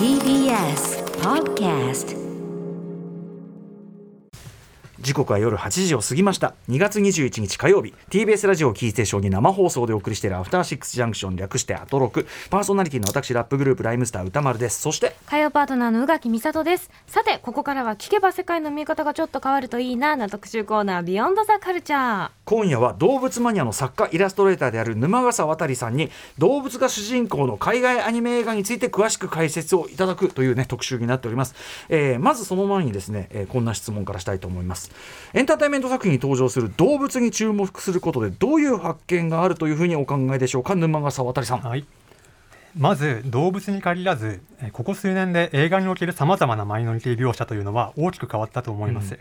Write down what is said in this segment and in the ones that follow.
TBS Podcast 時刻は夜8時を過ぎました。2月21日火曜日。TBS ラジオキーステーションに生放送でお送りしているアフターシックスジャンクション。略してアトロク。パーソナリティの私ラップグループライムスター歌丸です。そして火曜パートナーの宇垣美里です。さてここからは聞けば世界の見え方がちょっと変わるといいなな特集コーナービヨンドザカルチャー今夜は動物マニアの作家イラストレーターである沼笠渡さんに動物が主人公の海外アニメ映画について詳しく解説をいただくというね特集になっております、えーまずその前にですね、えーこんな質問からしたいと思いますエンターテインメント作品に登場する動物に注目することでどういう発見があるというふうにお考えでしょうか？沼笠渡さん。はい、まず動物に限らずえーここ数年で映画におけるさまざまなマイノリティ描写というのは大きく変わったと思います、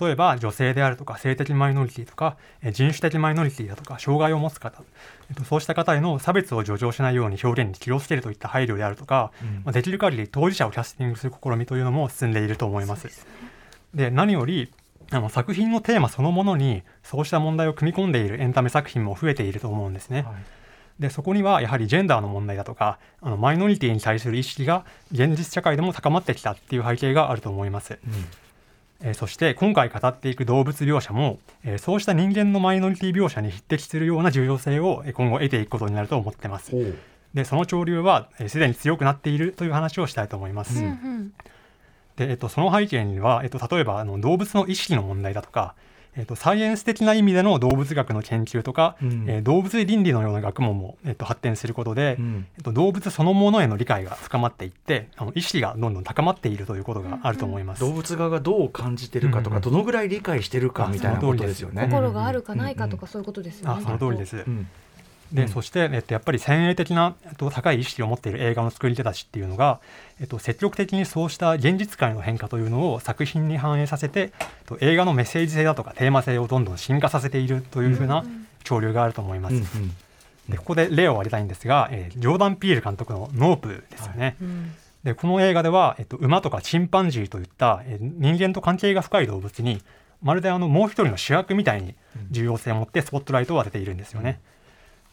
例えば女性であるとか性的マイノリティとかえー人種的マイノリティだとか障害を持つ方、えっとそうした方への差別を助長しないように表現に気をつけるといった配慮であるとか、まあできる限り当事者をキャスティングする試みというのも進んでいると思います。で何よりあの作品のテーマそのものにそうした問題を組み込んでいるエンタメ作品も増えていると思うんですね。でそこにはやはりジェンダーの問題だとかあのマイノリティに対する意識が現実社会でも高まってきたっていう背景があると思います。えーそして今回語っていく動物描写も、えーそうした人間のマイノリティ描写に匹敵するような重要性をえー今後得ていくことになると思ってます。でその潮流はえーすでに強くなっているという話をしたいと思います。うんうんで、えっと、その背景には、えっと、例えばあの動物の意識の問題だとか、えっと、サイエンス的な意味での動物学の研究とか、うん。えー動物倫理のような学問も、えっと、発展することで、うん。えっと、動物そのものへの理解が深まっていってあの意識がどんどん高まっているということがあると思います。動物側がどう感じてるかとか、うん。どのぐらい理解してるかあみたいなことですよね。心があるかないかとかそういうことですよね、あその通りです、うんで、うん。そして、えっと、やっぱり先鋭的な、えっと、高い意識を持っている映画の作り手たちっていうのが、えっと、積極的にそうした現実界の変化というのを作品に反映させて、えっと、映画のメッセージ性だとかテーマ性をどんどん進化させているというふうな潮流があると思います。うんうん。でここで例を挙げたいんですが、えージョーダン・ピール監督の「ノープ」ですよね。うん。でこの映画では、えっと、馬とかチンパンジーといった、えー人間と関係が深い動物にまるであのもう一人の主役みたいに重要性を持ってスポットライトを当てているんですよね。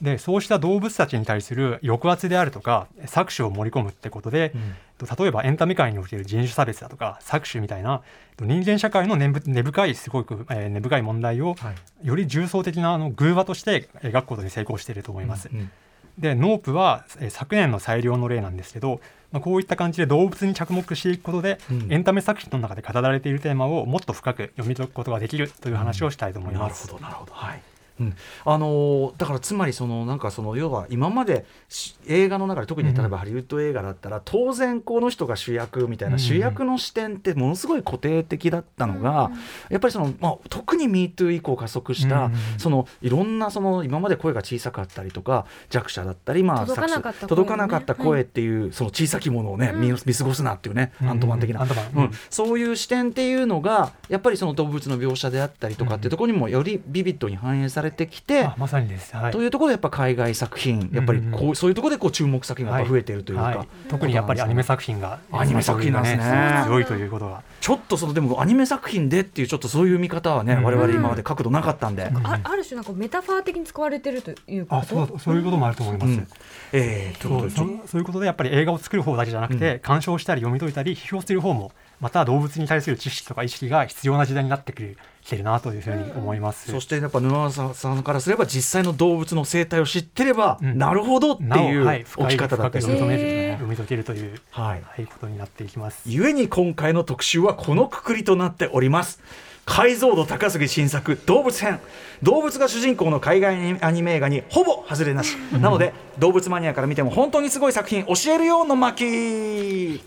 でそうした動物たちに対する抑圧であるとか搾取を盛り込むってことで、うんえっと例えばエンタメ界における人種差別だとか搾取みたいなえっと人間社会の根深いすごく、えー根深い問題をはいより重層的なあの偶話として描くことに成功していると思います。うんでノープは、えー昨年の最良の例なんですけど、まあ、こういった感じで動物に着目していくことで、うんエンタメ作品の中で語られているテーマをもっと深く読み解くことができるという話をしたいと思いなるます。ほどなるほどはい。うん、あのーだからつまりそのなんかその要は今までし映画の中で特に例えばハリウッド映画だったら、当然この人が主役みたいな、うん主役の視点ってものすごい固定的だったのが、やっぱりその、まあ、特に MeToo 以降加速した、うんそのいろんなその今まで声が小さかったりとか弱者だったり、まあ、届かなかった声ね。届かなかった声っていう、その小さきものをね、見見過ごすなっていうね、アントマン的な。アントマン、うん、そういう視点っていうのがやっぱりその動物の描写であったりとかっていうところにもよりビビッドに反映されてきて、あまさにです。はい。というところでやっぱ海外作品やっぱりこう、うんうんそういうところでこう注目作品がやっぱ増えているというか、はい。特にやっぱりアニメ作品がアニメ作品なんですね。強いということが。ちょっとそのでもアニメ作品でっていうちょっとそういう見方はね、うん。我々今まで角度なかったんで、ん。あある種なんかメタファー的に使われてるということあそうそういうこともあると思います。うん。えーそうそそういうことでやっぱり映画を作る方だけじゃなくて、うん。鑑賞したり読み解いたり批評する方もまた動物に対する知識とか意識が必要な時代になってくるきてるなというふうに思います。そしてやっぱ沼沢さんからすれば実際の動物の生態を知ってれば、うん。なるほどっていうはい、置き方だったり。する深く読み解め読み解けるという、はい。はい、ことになっていきます。ゆえに今回の特集はこのくくりとなっております。解像度高すぎ新作動物編。動物が主人公の海外アニメ映画にほぼ外れなし。なので動物マニアから見ても本当にすごい作品教えるよの巻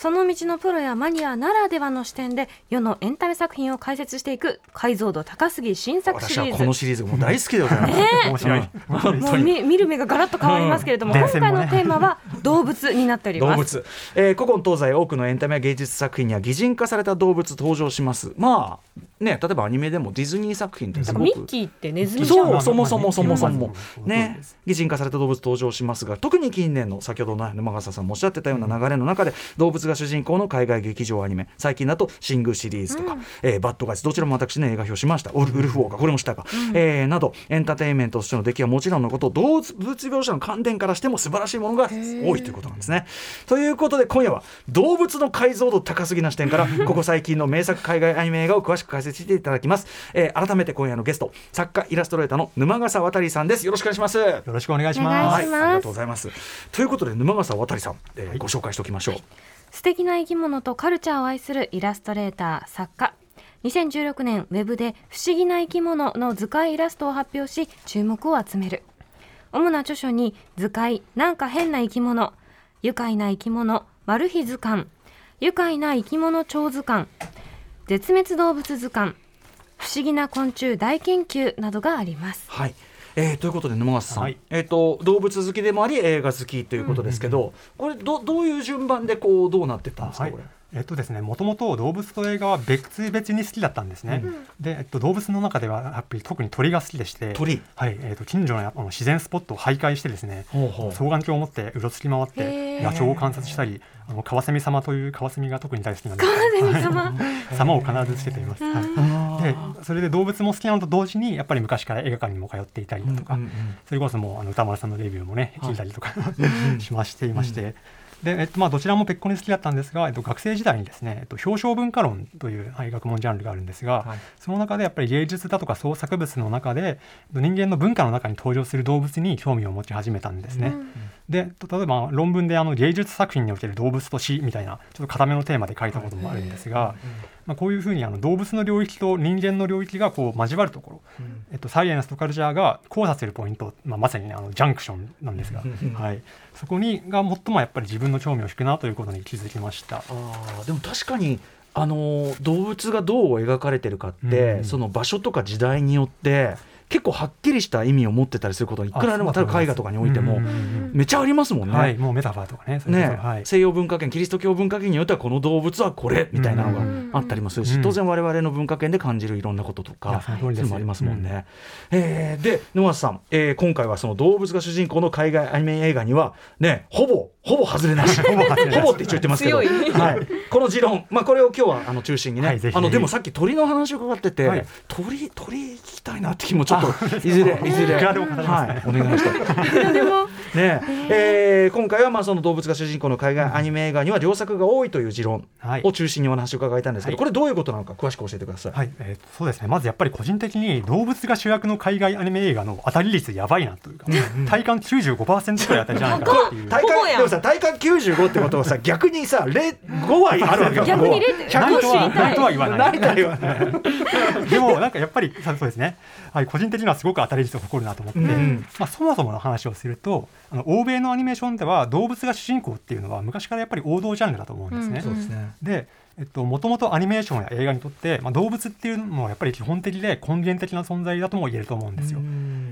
その道のプロやマニアならではの視点で世のエンタメ作品を解説していく解像度高すぎ新作シ私はリーズ。このシリーズも大好きでございます、面白い。もう見見る目がガラッと変わりますけれども、うん。今回のテーマは動物になっており動ます。物、えー古今東西多くのエンタメや芸術作品には擬人化された動物登場します。まあね例えばアニメでもディズニー作品ってすごく。ミッキーってネズミじゃんそうそもそもそもそまもあね。擬人化された動物登場しますが特に近年の先ほどの沼笠さんもおっしゃってたような流れの中で動物が主人公の海外劇場アニメ最近だと「シング」シリーズとか「えーバッドガイズ」どちらも私ね映画表しました「ウルウルフウォーカー」これもしたか、えーなどエンターテインメントとしての出来はもちろんのこと動物描写の観点からしても素晴らしいものが多いということなんですね。ということで今夜は動物の解像度高すぎな視点から ここ最近の名作海外アニメ映画を詳しく解説していただきます、えー改めて今夜のゲスト作家イラストレーターの沼笠渡さんです。よろしくお願いします。よろしくお願いしお願ます。いしますはい、ありがとうございます。ということで沼笠渡さん、えーご紹介しておきましょう、素敵な生き物とカルチャーを愛するイラストレーター作家。2016年ウェブで「不思議な生き物」の図解イラストを発表し注目を集める。主な著書に「図解なんか変な生き物」「愉快な生き物」「マル秘図鑑」「愉快な生き物超図鑑」「絶滅動物図鑑」「不思議な昆虫大研究」などがあります。はい。えー、ということで沼笠さん、はい。えー、と動物好きでもあり映画好きということですけど、これどどういう順番でこうどうなってったんですか、はい。これ。えっとですね、もともと動物と映画は別々に好きだったんですね。で、えっと、動物の中ではやっぱり特に鳥が好きでして、鳥？はい、えっと近所のあの自然スポットを徘徊してですね、ほうほう。双眼鏡を持ってうろつき回って野鳥を観察したり、あのカワセミ様というカワセミが特に大好きなんです。カワセミ様？様を必ずつけています。はい。あでそれで動物も好きなのと同時にやっぱり昔から映画館にも通っていたりだとか、うんうんうんそれこそもうあの歌丸さんのレビューもねはい聞いたりとか、しましていまして、でえっとまあ、どちらもペッコに好きだったんですが、えっと、学生時代にですね、えっと、表彰文化論という、はい、学問ジャンルがあるんですが、はい。その中でやっぱり芸術だとか創作物の中で人間の文化の中に登場する動物に興味を持ち始めたんですね。でと例えば論文であの芸術作品における動物と死みたいなちょっと固めのテーマで書いたこともあるんですが、まあ、こういうふうにあの動物の領域と人間の領域がこう交わるところ、えっと、サイエンスとカルチャーが交差するポイント、まあ、まさに、ね、あのジャンクションなんですが、はい、そこにが最もやっぱり自分の興味を引くなということに気づきました。あーでも確かにあのー動物がどう描かれてるかって、うんその場所とか時代によって結構はっきりした意味を持ってたりすることいくらでも例えば絵画とかにおいてもうんうんうんめっちゃありますもんね。はい、もうメタファーとかね、ねそはい、西洋文化圏キリスト教文化圏によってはこの動物はこれみたいなのがあったりもするし、うん。当然我々の文化圏で感じるいろんなことといかやそういうのもありますもんね。えーで沼津さん、えー今回はその動物が主人公の海外アニメ映画にはねほぼ ほぼ外れなし。ほぼ外れなし。って一応言ってますけど、はい、この持論、まあ、これを今日はあの中心にね、はいあのでもさっき鳥の話を伺ってて、はい。鳥鳥聞きたいなって気もちょっといずれいずれ、はい、お願いしたい。でもね。えー今回はまあその動物が主人公の海外アニメ映画には良作が多いという持論はい。を中心にお話を伺いたいんですけど、はい。これどういうことなのか詳しく教えてください。はい、えーそうですね。まずやっぱり個人的に動物が主役の海外アニメ映画の当たり率やばいなというか、体感95%くらい当たりじゃないかなっていう。体感さ体感95ってことはさ 逆にさ0 5割あるわけよ。逆に0.5ないとはないとは言わない。でも なんかやっぱりそうですね、はい、個人的にはすごく当たり率を誇るなと思って、んまあ、そもそもの話をするとあの欧米のアニメーションでは動物が主人公っていうのは昔からやっぱり王道ジャンルだと思うんですね。うんそうですね。でえっと、もともとアニメーションや映画にとって、まあ、動物っていうのはやっぱり基本的で根源的な存在だとも言えると思うんですよ。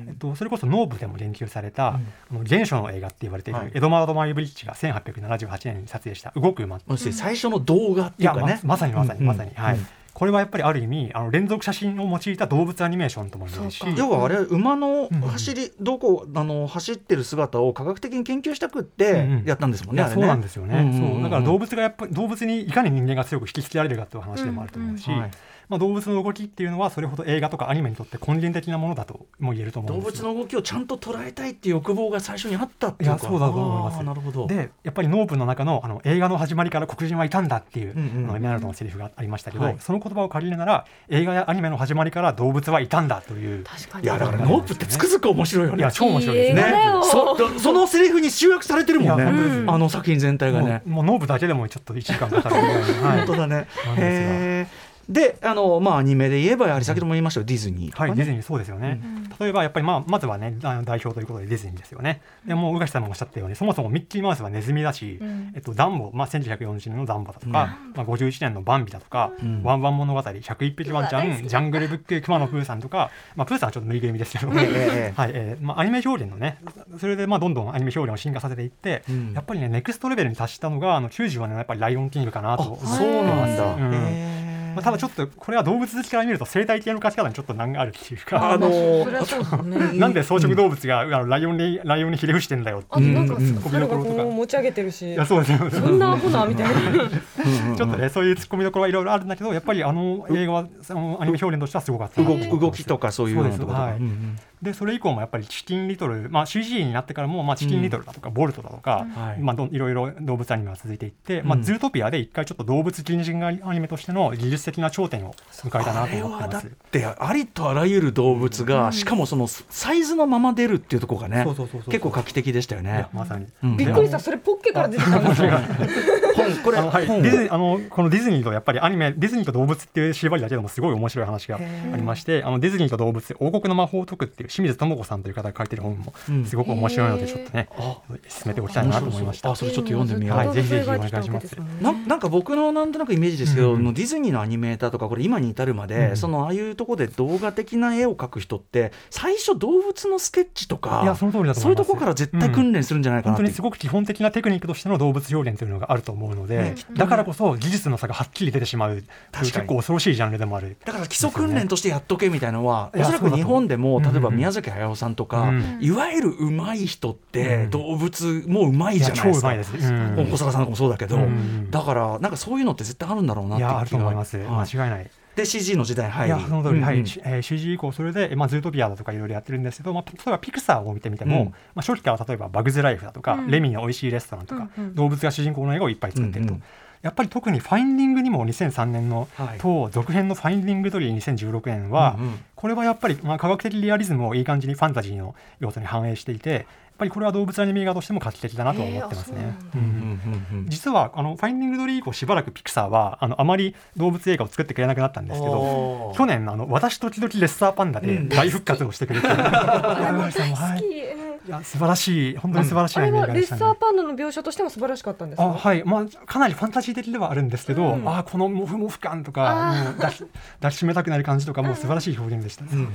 えっと、それこそノーブでも言及された、あの原初の映画って言われている、はい。エドマード・マイ・ブリッジが1878年に撮影した「動く馬」最初の動画っていやまいうかね。まさにまさにまさに、はい、うんこれはやっぱりある意味あの連続写真を用いた動物アニメーションとも言えるし要はあれ馬の走り、どこあの走ってる姿を科学的に研究したくってうんうん。やったんですもんね。あれね。いやそうなんですよね、うんうんうんうん。そう。だから動物がやっぱり動物にいかに人間が強く引きつけられるかという話でもあると思うし、うんうん。はいまあ、動物の動きっていうのはそれほど映画とかアニメにとって根源的なものだとも言えると思う動んですよ。物の動きをちゃんと捉えたいっていう欲望が最初にあったっていうかいやそうだと思います。なるほど。でやっぱりノープの中のあの映画の始まりから黒人はいたんだっていう、うんうんあのエメラルドのセリフがありましたけど、はい。その言葉を借りるなら映画やアニメの始まりから動物はいたんだという確かに。いやだからノープってつくづく面白いよね。いや超面白いですね。いい映画だよそそのセリフに集約されてるもんね。いや本当です。あの作品全体がね。もうノープだけでもちょっと1時間かかるぐらいの、はい。本当だねへーであのまあアニメで言えばやはり先ほども言いましたよディズニーはい、ねディズニーそうですよね、例えばやっぱり、まあ、まずはねあの代表ということでディズニーですよね。でもう宇垣さんもおっしゃったようにそもそもミッキーマウスはネズミだし、うん。えっと、ダンボ、まあ、1940年のダンボだとか、まあ、51年のバンビだとか、うん。ワンワン物語101匹ワンちゃんジャングルブックくまのプーさんとか、まあ、プーさんはちょっとぬいぐるみですけど、はいえーまあ、アニメ表現のねそれでまあどんどんアニメ表現を進化させていって、うん。やっぱりねネクストレベルに達したのがあの94年のやっぱり「ライオンキング」かなとあ思ってそうなんだ。うん。へーまあ、ただちょっとこれは動物好きから見ると生態系の価値観にちょっと難があるっていうか、あのーなんで草食動物が、あのライオンにライオンにひれ伏してんだよってあとなんかうん猿がこう持ち上げてるし。いやそうです。よそんなアホなみたいな。ちょっとねそういう突っ込みどころはいろいろあるんだけどやっぱりあの映画はそのアニメ表現としてはすごかった動動きとかそういうようなところとか。はい。うんでそれ以降もやっぱりチキンリトル、まあ、CG になってからも、まあ、チキンリトルだとか、ボルトだとか、はい。まあ、どいろいろ動物アニメが続いていって、まあ、うん。ズートピアで一回ちょっと動物近人アニメとしての技術的な頂点を迎えたなとあれはだっ思ってます。てありとあらゆる動物が、しかもそのサイズのまま出るっていうところがね結構画期的でしたよね。まさに、うん。びっくりした。それポッケから出てたんですよ 本これあのはい、デ本ィズニーあのこのディズニーとやっぱりアニメディズニーと動物っていう縛りだけでもすごい面白い話がありましてあのディズニーと動物王国の魔法を解くっていう清水智子さんという方が書いてる本もうん。すごく面白いのでちょっとね、あ進めておきたいなと思いました。あ。それちょっと読んでみよう。はいぜひぜひお願いします。ななんか僕のなんとなくイメージですけど、うん。のディズニーのアニメーターとかこれ今に至るまで、うん。そのああいうところで動画的な絵を描く人って最初動物のスケッチとかいやその通りだとそういうところから絶対訓練するんじゃないかな本当にすごく基本的なテクニックとしての動物表現というのがあると思うので、だからこそ技術の差がはっきり出てしまう。結構恐ろしいジャンルでもある。だから基礎訓練としてやっとけみたいなのは、おそらく日本でも例えば宮崎駿さんとか、うん。いわゆる上手い人って、うん。動物もうまいじゃないですか。小坂さんとかもそうだけど、うん。だからなんかそういうのって絶対あるんだろうなって気が。いやあると思います。はい。間違いない。で CG の時代に入り。いやその通り、はい、うんうん。しえー CG 以降それで、まあ、ズートピアだとかいろいろやってるんですけど、まあ、例えばピクサーを見てみても、うん。まあ、初期から例えばバグズライフだとか、うん。レミの美味しいレストランとか、うんうん。動物が主人公の映画をいっぱい作ってると。うんうん。やっぱり特にファインディングにも2003年のはい。当続編のファインディングドリー2016年は、うんうん。これはやっぱり、まあ、科学的リアリズムをいい感じにファンタジーの要素に反映していてぱりこれは動物アニメ映画としても画期的だなと思ってますね。実はあのファインディングドリー以降しばらくピクサーはあのあまり動物映画を作ってくれなくなったんですけど去年あの私時々レッサーパンダで うん大復活をしてくれて、山口さんもはい。いや素晴らしい本当に素晴らしいアニメ映あれはレッ。サーパンダの描写としても素晴らしかったんですか？あはい。まあ、かなりファンタジー的ではあるんですけど、うん。あーこのモフモフ感とか抱き抱きしめたくなる感じとかもう素晴らしい表現でした、ね。うんうんうん。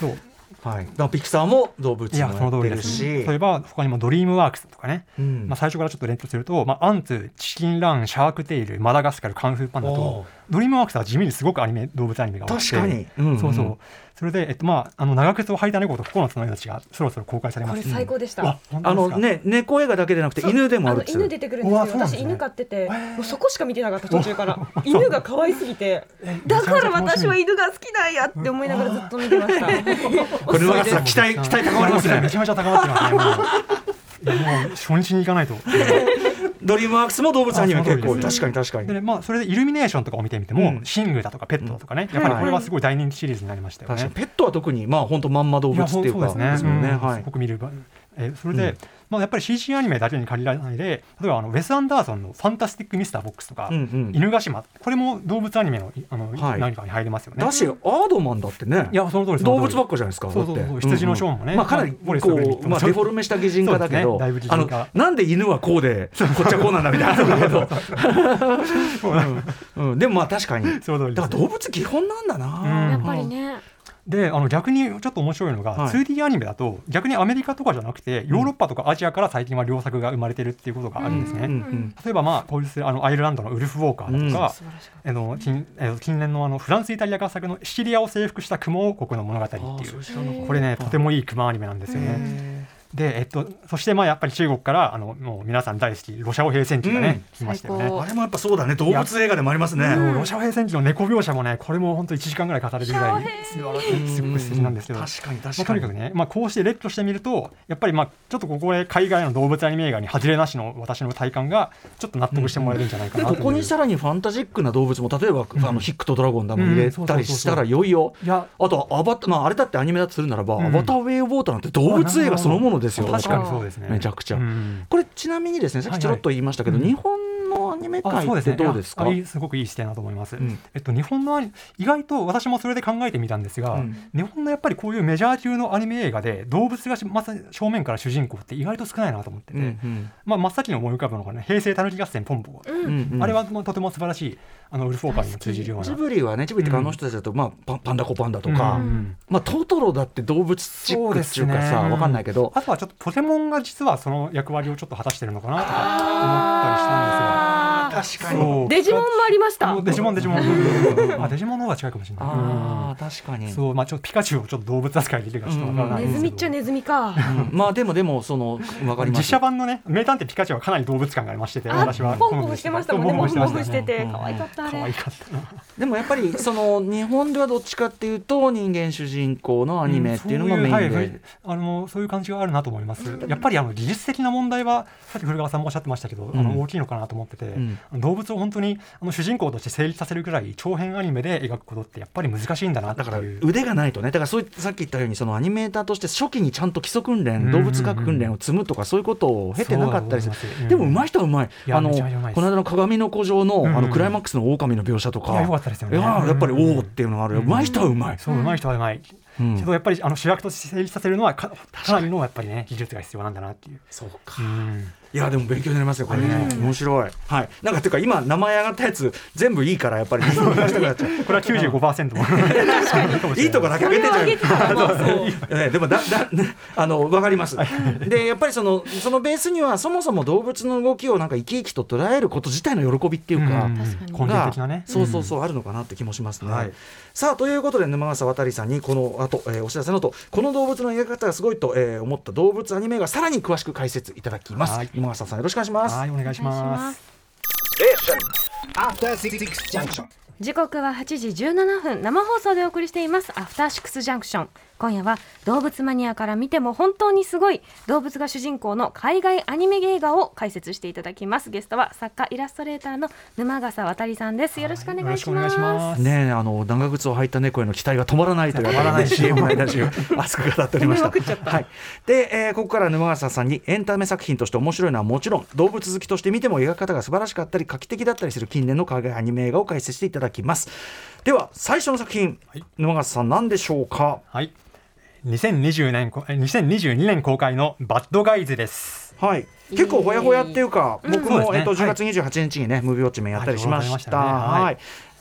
そうはい、ピクサーも動物もやってるし、例えば他にもドリームワークスとかね、うん。まあ、最初からちょっと連想すると、まあ、アンツチキンランシャークテイルマダガスカルカンフーパンダおとー。ドリームワークスは地味にすごくアニメ動物アニメが多くて。確かに、うんうん。そうそうそれで、えっとまあ、あの長靴を履いた猫と9つの命がそろそろ公開されこれます最高でした、あ本あのね猫映画だけでなくて犬でもあある犬出てくるんうですよ。すね。犬飼っててそこしか見てなかった途中から。犬が可愛すぎて。えだから私は犬が好きなんやって思いながらずっと見てました。これ沼さ ん期待期待高まりますね。めちゃめちゃ高まってますね初日に行かないと。ドリームワークスも動物アニメ結構あその通りです確かに確かに。でねまあ、それでイルミネーションとかを見てみても、うん。シングだとかペットだとかね、やっぱりこれはすごい大人気シリーズになりましたよね。ペットは特にまあ本当まんま動物っていうかそうですね。もんね。うん。はいすごく見る場えーそれで、うんまあ、やっぱり CG アニメだけに限らないで例えばあのウェス・アンダーソンの「ファンタスティック・ミスター・ボックス」とか「うんうん。犬ヶ島」これも動物アニメのいあの、はい。何かに入りますよね。だしアードマンだってね。いやその通りその通り。動物ばっかじゃないですかそうそうそう羊のショーンもね。まあかなりまあボリスとグリッこうまあデフォルメした擬人化だけどね。だいぶ擬あのなんで犬はこうでこっちはこうなんだみたいなけど。うんうん。でもまあ確かに。その通りです。だから動物基本なんだな。うん。やっぱりね。であの逆にちょっと面白いのが、はい。2D アニメだと逆にアメリカとかじゃなくてヨーロッパとかアジアから最近は良作が生まれてるっていうことがあるんですね。うんうん例えばまあこういうあのアイルランドのウルフ・ウォーカーだとか、素晴らしかっあの近えー近年のあのフランス・イタリア合作のシチリアを征服した雲王国の物語っていう。これねとてもいい熊アニメなんですよね。で、えっと、そしてまあやっぱり中国からあのもう皆さん大好きロシア語平戦記がね、うん。来ましたよね。あれもやっぱそうだね。動物映画でもありますね。ロシア語平戦記の猫描写もねこれも本当1時間ぐらい語れるぐらいすごく素敵なんですけど。確かに確まあ、かにとにかくね、まあ、こうして列挙してみるとやっぱりまあちょっとここで海外の動物アニメ映画に外れなしの私の体感がちょっと納得してもらえるんじゃないかでなう。ここにさらにファンタジックな動物も例えば、ん。あのヒックとドラゴンだも入れたりしたらいよいよ、いやあとアバタ、まあ、あれだってアニメだとするならば、うん。アバターウェイ・ウォーターなんて動物映画そのものですよ。確かにそうですね。めちゃくちゃ。うん。これちなみにですねさっきちょろっと言いましたけど、日本のアニメあ界ってどうですか？すごくいい視点だと思います、うん。えっと、日本のアニ意外と私もそれで考えてみたんですが、うん。日本のやっぱりこういうメジャー級のアニメ映画で動物がしまさに正面から主人公って意外と少ないなと思ってて、うんうん。まあ、真っ先に思い浮かぶのがね平成たぬき合戦ポンポコ、うんうん。うんあれはもうとても素晴らしいあのウルフ・オーカーにも通じるような。ジブリはねジブリってかあの人たちだと、まあ、パパンダコパンダとうか、ん。まあ、トトロだって動物チックっていうかさそうですね。わかんないけど。あとはちょっとポケモンが実はその役割をちょっと果たしてるのかなとか思ったりしたんですよ。確かに。デジモンもありました。デジモンデジモン。あデジモンの方が近いかもしれない。ああ確かに。うんそうまあちょっとピカチュウをちょっと動物扱いできるかちょっとわからない。ネズミっちゃネズミか。うん。まあでもでもそのわかります。実写版のね名探偵ピカチュウはかなり動物感がありましててあ私は。ポンポンしてましたもんね。モフモフしてて。うん。可愛かったあれ可愛かったな。でもやっぱりその日本ではどっちかっていうと人間主人公のアニメっていうのがメインそういうはいで。あのそういう感じがあるなと思います。やっぱりあの技術的な問題はさっき古川さんもおっしゃってましたけど、あうん。の大きいのかなと思ってて、ん動物を本当にあの主人公として成立させるぐらい長編アニメで描くことってやっぱり難しいんだなだから。腕がないとね。だからそういさっき言ったようにそのアニメーターとして初期にちゃんと基礎訓練動物学訓練を積むとかそういうことを経てなかったりする。でも上手い人は上手い。あのこの間の鏡の古城のあのクライマックスの狼の描写とか。いやっぱりうん。おおっていうのがある。上手い人は上手い。そう上手い人は上手い。うん。けどやっぱりあの主役として成立させるのはかかなりのやっぱりね技術が必要なんだなっていう。そうか。うんいやでも勉強になりますよこれね。面白い。はい。なんかていうか今名前上がったやつ全部いいからやっぱり。これは95%も。いいとこだけ上げてんじゃんでもだだあの分かります。でやっぱりそのそのベースにはそもそも動物の動きをなんか生き生きと捉えること自体の喜びっていうか。うん。確かに根源的なね。そうそうそうあるのかなって気もしますね。はいさあということで沼笠渡さんにこの後、えーお知らせのとこの動物の描き方がすごいと、えー思った動物アニメがさらに詳しく解説いただきます。はい沼笠さんよろしくお願いします。はいお願いします。After Six Junction. 時刻は8時17分生放送でお送りしていますアフターシックスジャンクション今夜は動物マニアから見ても本当にすごい動物が主人公の海外アニメ映画を解説していただきますゲストは作家イラストレーターの沼笠渡さんですよろしくお願いしますくお願いします。ねえあの長靴を履いた猫への期待が止まらないという止まらない CM の間中熱く語っておりました。はい。で、えーここから沼笠さんにエンタメ作品として面白いのはもちろん動物好きとして見ても描き方が素晴らしかったり画期的だったりする近年の海外アニメ映画を解説していただきます。では最初の作品、はい沼笠さん何でしょうか？はい。2020年こえ2022年公開のバッドガイズです。はい。結構ほやほやっていうか、僕も、そうですね。えっと10はい。月28日にね、ムービーウォッチメンやったりしました。はいしたね。はい、はい。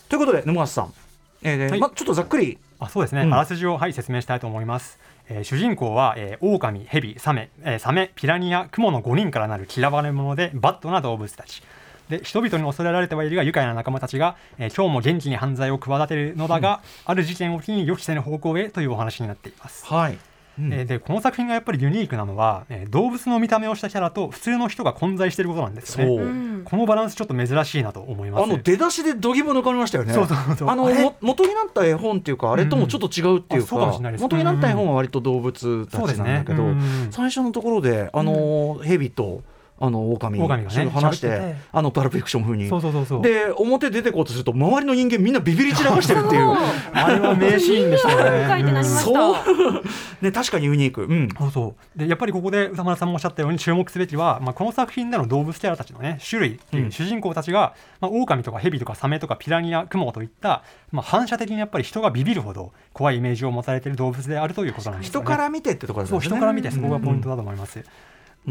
ということで沼笠さん、えーはい。まちょっとざっくり。あそうですね、うん。あらすじを、はい、説明したいと思います。えー主人公は、えー、狼、ヘビ、サメ、えーサメ、ピラニア、クモの5人からなる嫌われ者でバッドな動物たち。で人々に恐れられてはいるが愉快な仲間たちが、えー今日も元気に犯罪を企てるのだが、ある事件を機に予期せぬ方向へというお話になっています。はい。うん。えーでこの作品がやっぱりユニークなのは、えー動物の見た目をしたキャラと普通の人が混在していることなんですよね。そう。うん。このバランスちょっと珍しいなと思います。あの出だしで度肝抜かれましたよね。そうそうそう。あのあ元になった絵本っていうかあれともちょっと違うっていうあそうかもかしれないです元になった絵本は割と動物たちなんだけど、そうですね。うん。最初のところであの蛇とあの狼狼がね話しててて。あのパルプフィクション風に。そうそうそうそう。で表出てこうとすると周りの人間みんなビビり散らかしてるっていう。あれは名シーンでした書ね。そう。ね確かにユニーク、うん、そうそう。でやっぱりここで歌丸さんもおっしゃったように注目すべきは、まあ、この作品での動物キャラたちの、ね、種類っていう、うん。主人公たちが、まあ、狼とかヘビとかサメとかピラニアクモといった、まあ、反射的にやっぱり人がビビるほど怖いイメージを持たれている動物であるということなんですよね。人から見てってところですそうね人から見てそこがポイントだと思います。うん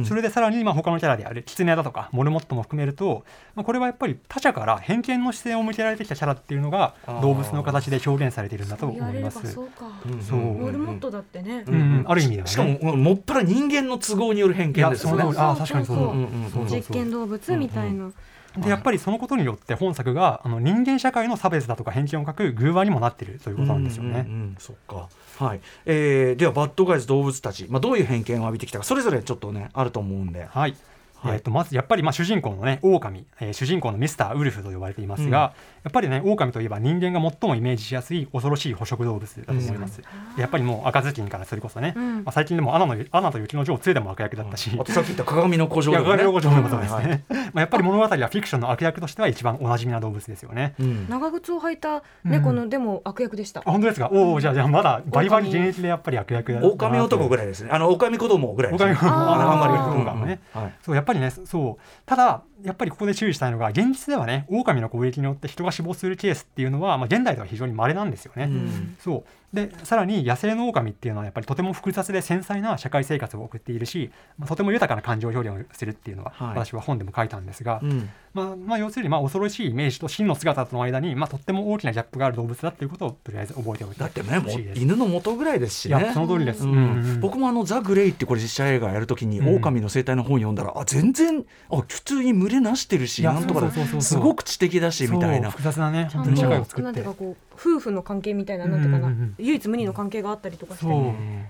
それでさらにまあ他のキャラであるキツネだとかモルモットも含めると、まあ、これはやっぱり他者から偏見の視線を向けられてきたキャラっていうのが動物の形で表現されているんだと思います。ばそうか。モルモットだってね。うんうんある意味ではね。しかももっぱら人間の都合による偏見ですよね。あー確かにそうそううんうんうん。そうそうそう。実験動物みたいな、でやっぱりそのことによって本作があの人間社会の差別だとか偏見を書く偶話にもなっているということなんですよね。うんうんうんそっか。はい、えー、ではバッドガイズ動物たち、まあ、どういう偏見を浴びてきたかそれぞれちょっとねあると思うんで、はいはい。えー、とまずやっぱりまあ主人公のね狼、えー主人公のミスターウルフと呼ばれていますが、やっぱりね狼といえば人間が最もイメージしやすい恐ろしい捕食動物だと思います、でやっぱりもう赤ずきんからそれこそね、うん。まあ、最近でもアナのアナと雪の女王2でも悪役だったし、あとさっき言った鏡の古城でもね。ガリロゴジョーもそうですはいはいね。まあやっぱり物語はフィクションの悪役としては一番おなじみな動物ですよね。うん。長靴を履いた猫のでも悪役でした。あ本当ですか？おお、じゃあじゃあまだバリバリ現役でやっぱり悪役だ狼男ぐらいですね。あの狼子供ぐらいですね。狼子供。あのあんまりあーうん。とかもねはい。そうやっぱりねそう。ただやっぱりここで注意したいのが現実ではね狼の攻撃によって人が死亡するケースっていうのは、まあ、現代では非常に稀なんですよね。うん。そう。でさらに野生の狼っていうのはやっぱりとても複雑で繊細な社会生活を送っているし、まあ、とても豊かな感情表現をするっていうのは、はい。私は本でも書いたんですが、うん。まあまあ、要するにまあ恐ろしいイメージと真の姿との間に、まあ、とっても大きなギャップがある動物だっていうことをとりあえず覚えておいてだってねもう。犬の元ぐらいですしいやねその通りです、うん。僕もあの「ザ・グレイ」ってこれ実写映画やるときに、うん。狼の生態の本読んだらあ全然あ普通に群れなしてるしなんとかすごく知的だしみたいな。複雑なね。ちゃん本当に社会をと作って。なんていうかこう夫婦の関係みたいななんていうかな、唯一無二の関係があったりとかして、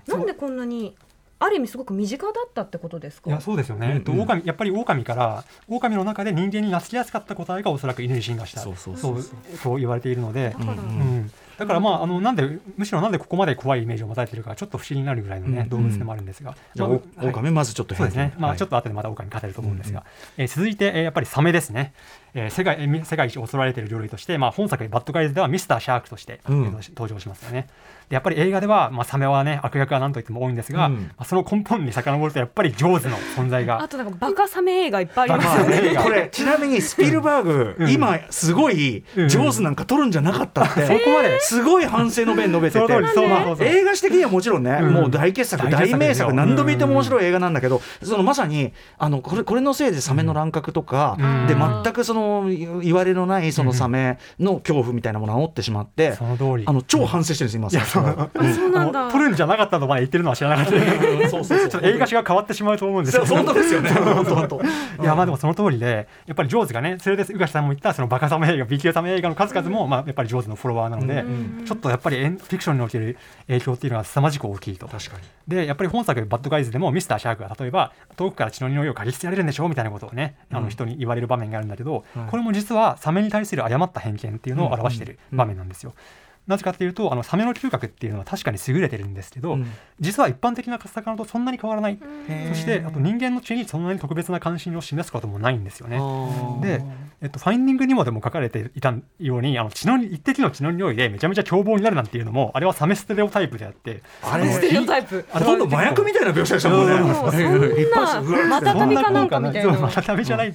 なんでこんなにある意味すごく身近だったってことですか？いやそうですよね、うんえっと、狼やっぱり狼から狼の中で人間に懐きやすかった個体がおそらく犬に進化した。そうそうそそう。うそう言われているので。だ、から、うん。うん、だからまああのなんでむしろなんでここまで怖いイメージを持たれているかちょっと不思議になるぐらいのね、うん。動物でもあるんですが、じゃあ、まお狼まずちょっとそうですね、まあ、ちょっとと後でまた狼語ると思うんですが、えー続いて、えーやっぱりサメですね、えー世界えーみ世界一恐れられている魚類として、まあ、本作「バッドガイズ」ではミスターシャークとして、うん。えー登場しますよねでやっぱり映画では、まあ、サメはね悪役は何と言っても多いんですが、うん。まあ、その根本に遡るとやっぱりジョーズの存在が。あとなんかバカサメ映画いっぱいありますよね。バカサメ映画。これちなみにスピルバーグ、うん。今すごいうん。上手なんか撮るんじゃなかったって、そこまで、すごい反省の弁述べてて。その通りそうそうそうそう映画史的にはもちろんね、うん。もう大傑作大傑作大名作何度見ても面白い映画なんだけど、そのまさにあのこれこれのせいでサメの乱獲とか、うん。で全くそのい言われのないそのサメの恐怖みたいなものを煽ってしまって、その通り。あの超反省してるんです今そうあそうなんだ。あの撮るんじゃなかったとまで言ってるのは知らなかった。そうそうそう。ちょっと映画史が変わってしまうと思うんですけど本当ですよね。いやまあでもその通りでやっぱりジョーズがねそれで宇垣さんも言ったそのバカサメ映画 B 級サメ映画の数々も、まあやっぱりジョーズのフォロワーなので、うん。ちょっとやっぱりエンフィクションにおける影響っていうのは凄まじく大きいと。確かに。でやっぱり本作「バッドガイズ」でもミスターシャークが例えば遠くから血の匂いを嗅ぎつけられるんでしょうみたいなことをねあうん。の人に言われる場面があるんだけど、はい。これも実はサメに対する誤った偏見っていうのを表している場面なんですよ。なぜかっていうとあのサメの嗅覚っていうのは確かに優れてるんですけど、うん。実は一般的な魚とそんなに変わらない、そしてあと人間の血にそんなに特別な関心を示すこともないんですよね。で、えっと、ファインディングにもでも書かれていたようにあの血の一滴の血の匂いでめちゃめちゃ凶暴になるなんていうのもあれはサメステレオタイプであって。あれステレオタイプ。ほとんど麻薬みたいな描写でしたもんね。なまたたびかなんかみたいな。またたびじゃない、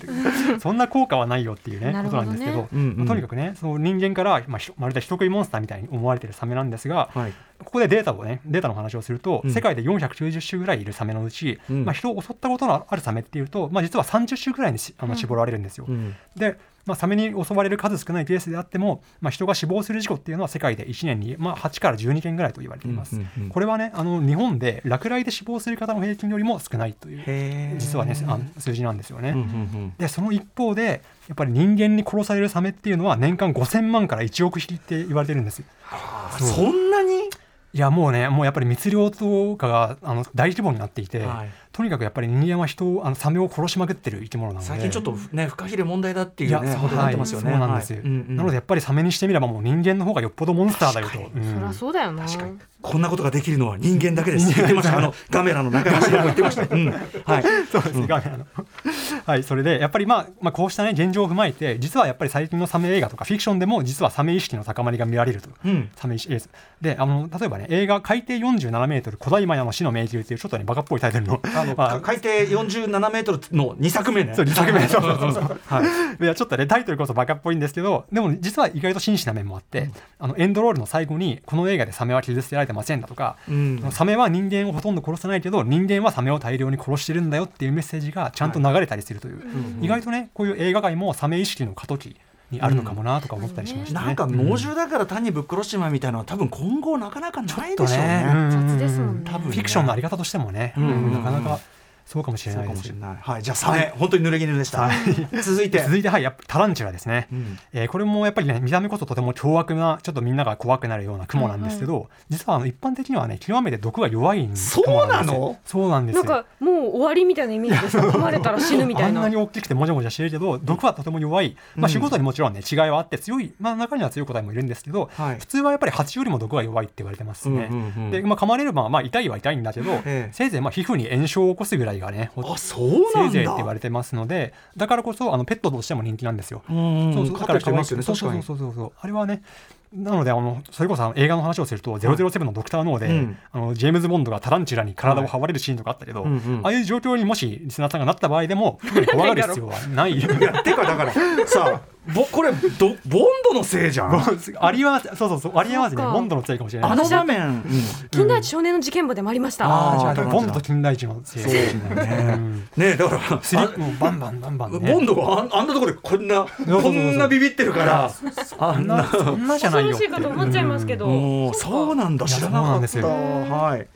そんな効果はないよっていうねことなんですけど、うんうんまあとにかくねその人間から、まあ、ひまるで人食いモンスターみたいに思われてるサメなんですが、はい。ここでデータをねデータの話をすると、うん。世界で490種ぐらいいるサメのうち、うん。まあ、人を襲ったことのあるサメっていうと、まあ、実は30種ぐらいにしあの絞られるんですよ。うん。で、まあ、サメに襲われる数少ないケースであっても、まあ、人が死亡する事故っていうのは世界で1年に、まあ、8から12件ぐらいと言われています。うんうんうんこれはねあの日本で落雷で死亡する方の平均よりも少ないという実はねあの数字なんですよね。うんうんうんでその一方でやっぱり人間に殺されるサメっていうのは年間5000万から1億匹って言われてるんです。あそうそんなに？いやもうねもうやっぱり密漁とかがあの大規模になっていて、はいとにかくやっぱり人間は人をあのサメを殺しまくってる生き物なので。最近ちょっとねフカヒレ問題だっていいうやねそうことになってますよね。はいそうなんです、はいうんうん。なのでやっぱりサメにしてみればもう人間の方がよっぽどモンスターだよと、うん。そりゃそうだよな。確かに。こんなことができるのは人間だけです 言ってました。あのガメラの中橋でも言ってました。うん。はい。そうですね、画面あの。はい、それでやっぱり、まあ、まあこうした、ね、現状を踏まえて実はやっぱり最近のサメ映画とかフィクションでも実はサメ意識の高まりが見られると。うん。サメ意識であの例えばね映画「海底47メートル古代マヤの死の迷宮」っていうちょっとねバカっぽいタイトルのあのまあ海底47メートルの2作目ね。そう2作目。そうそうそう。そ うはい。いやちょっとねタイトルこそバカっぽいんですけどでも実は意外と真摯な面もあって、あのエンドロールの最後にこの映画でサメは傷つけられてませんだとか、うん。サメは人間をほとんど殺さないけど人間はサメを大量に殺してるんだよっていうメッセージがちゃんと流れたりするという、意外とねこういう映画界もサメ意識の過渡期にあるのかもなとか思ったりしましたね。なんか猛獣だから単にぶっ殺してまうみたいなのは多分今後なかなかないでしょうね。雑ですもんね。多分ね。フィクションのあり方としてもね、うんうん。なかなかそうかもしれないです。かもしれない。はい。じゃあサメ。本当に濡れ衣でした。続いて。続いてはい。やっぱタランチュラですね、うん。えーこれもやっぱりね見た目こそとても凶悪なちょっとみんなが怖くなるような雲なんですけど、実はあの一般的にはね極めて毒が弱いんですよ。そうなの？そうなんです。よなんかもう終わりみたいなイメージです。噛まれたら死ぬみたいな。あんなに大きくてもじゃもじゃしてるけど毒はとても弱い、まあ、うん。仕事にもちろんね違いはあって強い、まあ、中には強い個体もいるんですけど、はい。普通はやっぱり蜂よりも毒が弱いって言われてますね、うんうんうんで、まあ、噛まれればまあ痛いは痛いんだけど、ええ。せいぜいまあ皮膚に炎症を起こすぐらいがねほあそうせいぜいって言われてますのでだからこそあのペットとしても人気なんですよ。うんそうそうかに。そうそうそうそう。あれはねなのであのそれこそ映画の話をすると「007」のドクター・ノーで、うん。あのジェームズ・ボンドがタランチュラに体を這われるシーンとかあったけど、うんうん。ああいう状況にもしリスナーさんがなった場合でも特に怖がる必要はない。いやてかだからさぼこれどボンドのせいじゃん。あります。そうそうそう。ありますね。ボンドのせいかもしれない。あの場面、うん。金田一少年の事件簿でもありました。あーじゃあボンドと金田一のせい。ですそうだね。ん。ねだからスリップもバンバンバンバンね。ボンドがあんあんなところでこんなそうそうこんなビビってるからあんな。そんなじゃないよ恐ろしいかと思っちゃいますけど。おーそうなんだ。知らなかった。はい。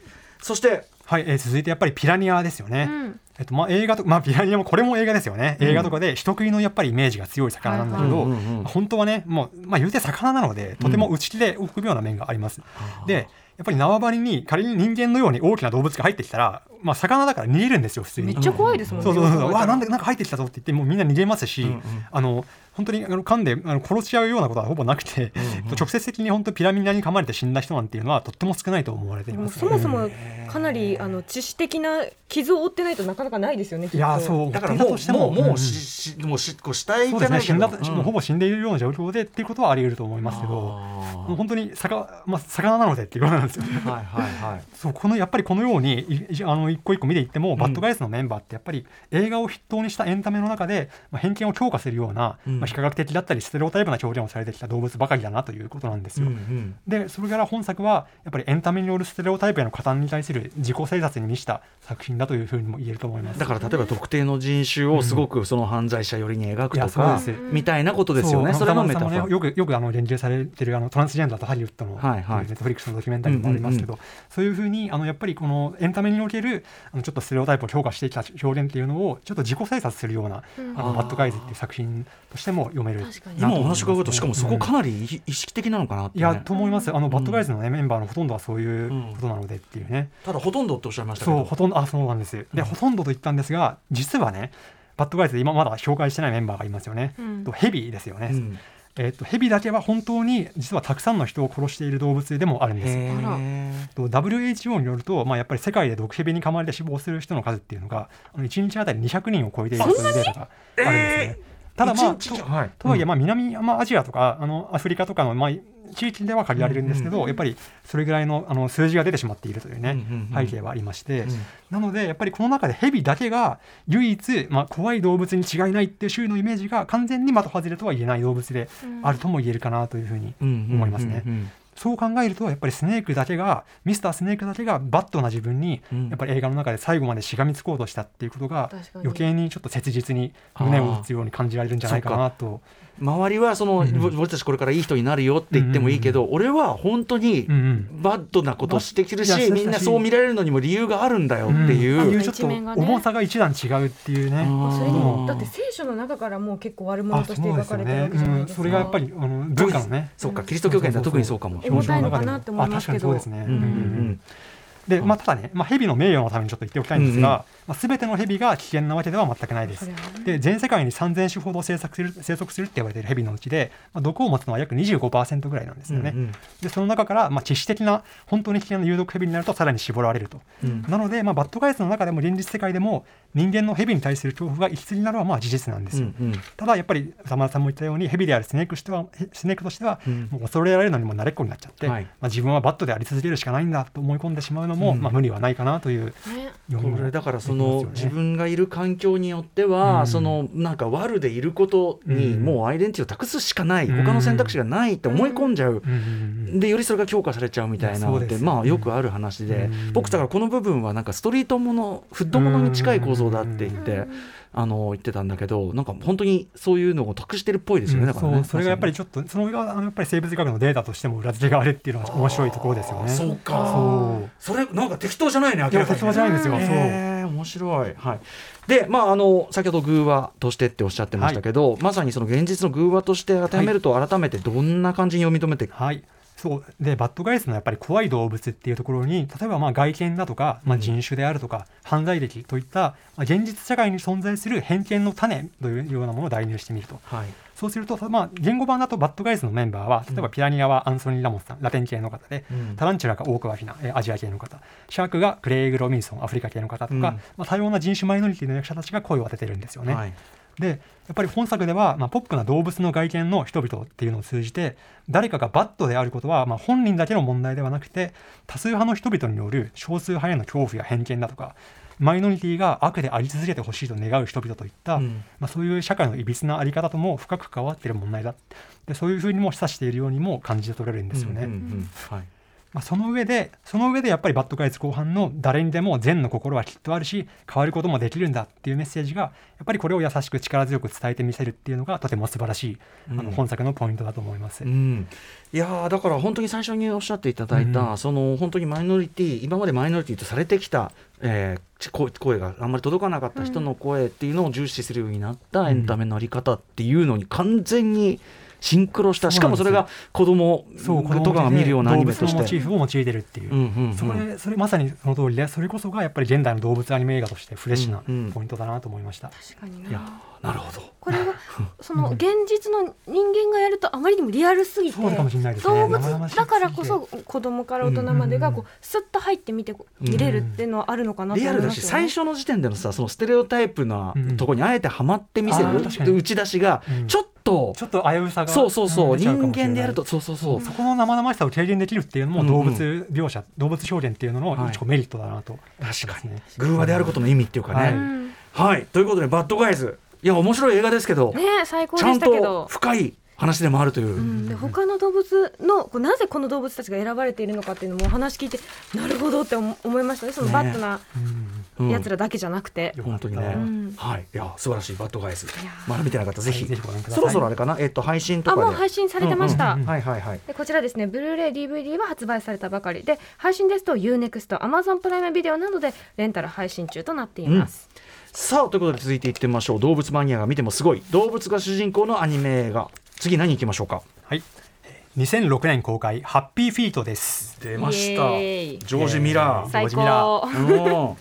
そしてはい、えー続いてやっぱりピラニアですよね、うん。えっとまあ、映画とまあピラニアもこれも映画ですよね、映画とかで人食いのやっぱりイメージが強い魚なんだけど、本当はねもう、まあ、言うて魚なのでとても内気で臆病な面があります、でやっぱり縄張りに仮に人間のように大きな動物が入ってきたら、まあ、魚だから逃げるんですよ普通に。めっちゃ怖いですもんね。そうそうそう。わあなんでなんか入ってきたぞって言ってもうみんな逃げますし、うんうん。あの本当にあの噛んであの殺し合うようなことはほぼなくて、直接的に本当ピラミッドに噛まれて死んだ人なんていうのはとっても少ないと思われています。そもそもかなりあの致死的な傷を負ってないとなかなかないですよね。いやきっと。そう。だからもうもうもうん。ししもうしこう死体じゃないけどですね。死んだうほぼぼ死んでいるような状況でっていうことはあり得ると思いますけどもう本当に魚,、まあ、魚なのでっていうことなんですよ。ね。はいはいはい。そうこのやっぱりこのようにあの一個一個見ていっても、バッドガイスのメンバーってやっぱり映画を筆頭にしたエンタメの中で、まあ、偏見を強化するような、うんまあ、非科学的だったりステレオタイプな表現をされてきた動物ばかりだなということなんですよ。うんうんでそれから本作はやっぱりエンタメによるステレオタイプへの加担に対する自己制察に満ちた作品だというふうにも言えると思います。だから例えば特定の人種をすごくその犯罪者寄りに描くとか、そうですみたいなことですよね。それもね、タファー。よくよくあの言及されてるあのトランスジェンダーとハリウッドの、はいはいネットフリックスのドキュメンタリーもありますけど、そういうふうにあのやっぱりこのエンタメにおけるあのちょっとステレオタイプを強化してきた表現っていうのをちょっと自己制察するような、あのバッドガイズっていう作品としても読める今お話伺うとしかもそこうんかなり意意識的なのかなって、ね。いやと思いますあのバッドガイズの、ねメンバーのほとんどはそういうことなのでっていうね、ただほとんどっておっしゃいましたけど。そうほとんどあそうなんです。で、ほとんどと言ったんですが実はねバッドガイズで今まだ紹介してないメンバーがいますよね、うん。とヘビですよね、うん。えっとヘビだけは本当に実はたくさんの人を殺している動物でもあるんです。と WHO によると、まあ、やっぱり世界で毒ヘビに噛まれて死亡する人の数っていうのがあの1日あたり200人を超えているというデータがあるんですね。ただまあはい。とはいえ、まあ、南まあアジアとかあのアフリカとかの、まあ、地域では限られるんですけど、やっぱりそれぐらいのあの数字が出てしまっているというね、背景はありまして、うん。なのでやっぱりこの中でヘビだけが唯一、まあ、怖い動物に違いないっていう周囲のイメージが完全に的外れとは言えない動物であるとも言えるかなというふうに思いますね。うんうんうんそう考えるとやっぱりスネークだけがミスタースネークだけがバッドな自分にうん。やっぱり映画の中で最後までしがみつこうとしたっていうことが余計にちょっと切実に胸を打つように感じられるんじゃないかなと。周りはその、うんぼ僕たちこれからいい人になるよって言ってもいいけど、俺は本当にうんうんバッドなことしてきてるし、いやみんなそう見られるのにも理由があるんだよっていう。うんん。ちょっと重さが一段違うっていうね。それにもだって聖書の中からもう結構悪者あとして描かれてるわけじゃないですか。うん。それがやっぱりあの文化のね。そうか、キリスト教圏では特にそうかも。重たいのかなって思いますけど。あ確かにそうでまあ、ただね、まあ、ヘビの名誉のためにちょっと言っておきたいんですが、まあ、全てのヘビが危険なわけでは全くないです。で全世界に3000種ほど生息する生息するって言われているヘビのうちで、まあ、毒を持つのは約25%ぐらいなんですよね。うんうん。でその中から、まあ、致死的な本当に危険な有毒ヘビになるとさらに絞られると。うん。なので、まあ、バッドガイズの中でも現実世界でも人間のヘビに対する恐怖が異質になるのはまあ事実なんですよ。うんうん。ただやっぱり山田さんも言ったようにヘビであるスネークとしてはへスネークとしてはうん。もう恐れられるのにも慣れっこになっちゃって、はい。まあ、自分はバットであり続けるしかないんだと思い込んでしまうのも、うん。まあ、無理はないかなというね。これだからそできの自分がいる環境によっては、うん。そのなんか悪でいることにうんもうアイデンティティを託すしかない、うん。他の選択肢がないって思い込んじゃう、でよりそれが強化されちゃうみたいなのってまあよくある話で、うん。僕だからこの部分はなんかストリートものフットものに近い構造だって言って、あの言ってたんだけどなんか本当にそういうのを託してるっぽいですよね、だからね。そうそれがやっぱりちょっとそのがあのやっぱり生物学のデータとしても裏付けがあるっていうのが面白いところですよね。そうか。そう。それなんか適当じゃないね明らかに適当じゃないんですよ。そう。面白い、はい、でまああの先ほど偶話としてっておっしゃってましたけど、まさにその現実の偶話として当てはめると改めてどんな感じに読み止めてはいそうでバッドガイスのやっぱり怖い動物っていうところに例えばまあ外見だとか、まあ、人種であるとか、犯罪歴といった、まあ、現実社会に存在する偏見の種というようなものを代入してみると。はい。そうすると、まあ、言語版だとバッドガイスのメンバーは例えばピラニアはアンソニー・ラモスさんラテン系の方で、うん。タランチュラが大川フィナえーアジア系の方。シャークがクレイグ・ロミンソンアフリカ系の方とか、うん。まあ、多様な人種マイノリティの役者たちが声を当ててるんですよね。はいでやっぱり本作では、まあ、ポップな動物の外見の人々っていうのを通じて誰かがバッドであることは、まあ、本人だけの問題ではなくて多数派の人々による少数派への恐怖や偏見だとかマイノリティが悪であり続けてほしいと願う人々といった、うん。まあ、そういう社会のいびつなあり方とも深く関わっている問題だ。でそういうふうにも示唆しているようにも感じて取れるんですよね。うんうんうん。はいまあ、その上でその上でやっぱりバッドガイズ後半の誰にでも善の心はきっとあるし変わることもできるんだっていうメッセージがやっぱりこれを優しく力強く伝えてみせるっていうのがとても素晴らしい、あの本作のポイントだと思います。うん、いやーだから本当に最初におっしゃっていただいた、うん。その本当にマイノリティ今までマイノリティとされてきた、えー声声があんまり届かなかった人の声っていうのを重視するようになったエンタメのあり方っていうのに完全にシンクロした、しかもそれが子供とかが見るようなアニメと動物のモチして。ーフを用いてるっていう、うんうんうん。それそれまさにその通りでそれこそがやっぱり現代の動物アニメ映画としてフレッシュなうんうん。ポイントだなと思いました。確かにいやななるほど。これは その現実の人間がやるとあまりにもリアルすぎてね。動物だからこそ子供から大人までがこうんうスッと入ってみて見れるっていうのはあるのかなとリアルだし思いますよね。最初の時点でのさそのステレオタイプなうんとこにあえてはまってみせる打ち出しがうん。ちょっと、ちょっと。危うさがそうそうそう、人間でやるとそうそうそう、そこの生々しさを軽減できるっていうのも動物描写、動物表現っていうのの一個メリットだなと。確かに。ね。偶話であることの意味っていうかね。はい。ということで、バッドガイズ。いや、面白い映画ですけど、ね最高ちゃんとでしたけど。深い話でもあるという。うん、で他の動物のこうなぜこの動物たちが選ばれているのかっていうのもお話聞いてなるほどって思思いましたね。そのねバッドなうんやつらだけじゃなくて、本当にね、うん。はい、いや、素晴らしい。バッドガイズ。や。まだ見てなかった、ぜひ、はいぜひご覧ください。そろそろあれかな、えっと、配信とあかで。もう配信されてました、うんうんうん。はいはいはい。でこちらですねブルーレイ DVD は発売されたばかりで配信ですと UNEXT、Amazon プライムビデオなどでレンタル配信中となっています、さあ、ということで、続いていってみましょう。動物マニアが見てもすごい、動物が主人公のアニメ映画。次、何行きましょうか？はい。2006年公開ハッピーフィートです。出ました。ジョージミラー。最ジョージミラ高うん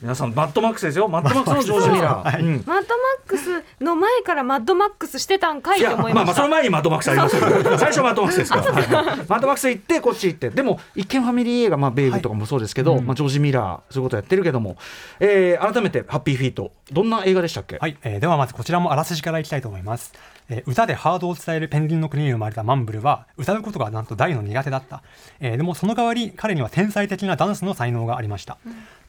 皆さん、マッドマックスですよ。マッドマックスのジョージミラー。マッドマックスの前からマッドマックスしてたんかいと思いましたまあまあその前にマッドマックスありますよ。最初マッドマックスですから。はいマッドマックス行ってこっち行って。でも一見ファミリー映画、まあ、ベイブとかもそうですけど、まあ、ジョージ・ミラーそういうことやってるけども、えー改めてハッピーフィート。どんな映画でしたっけ、はい、えーではまずこちらもあらすじからいきたいと思います、えー歌でハードを伝えるペンギンの国に生まれたマンブルは歌うことがなんと大の苦手だった、えーでもその代わり彼には天才的なダンスの才能がありました、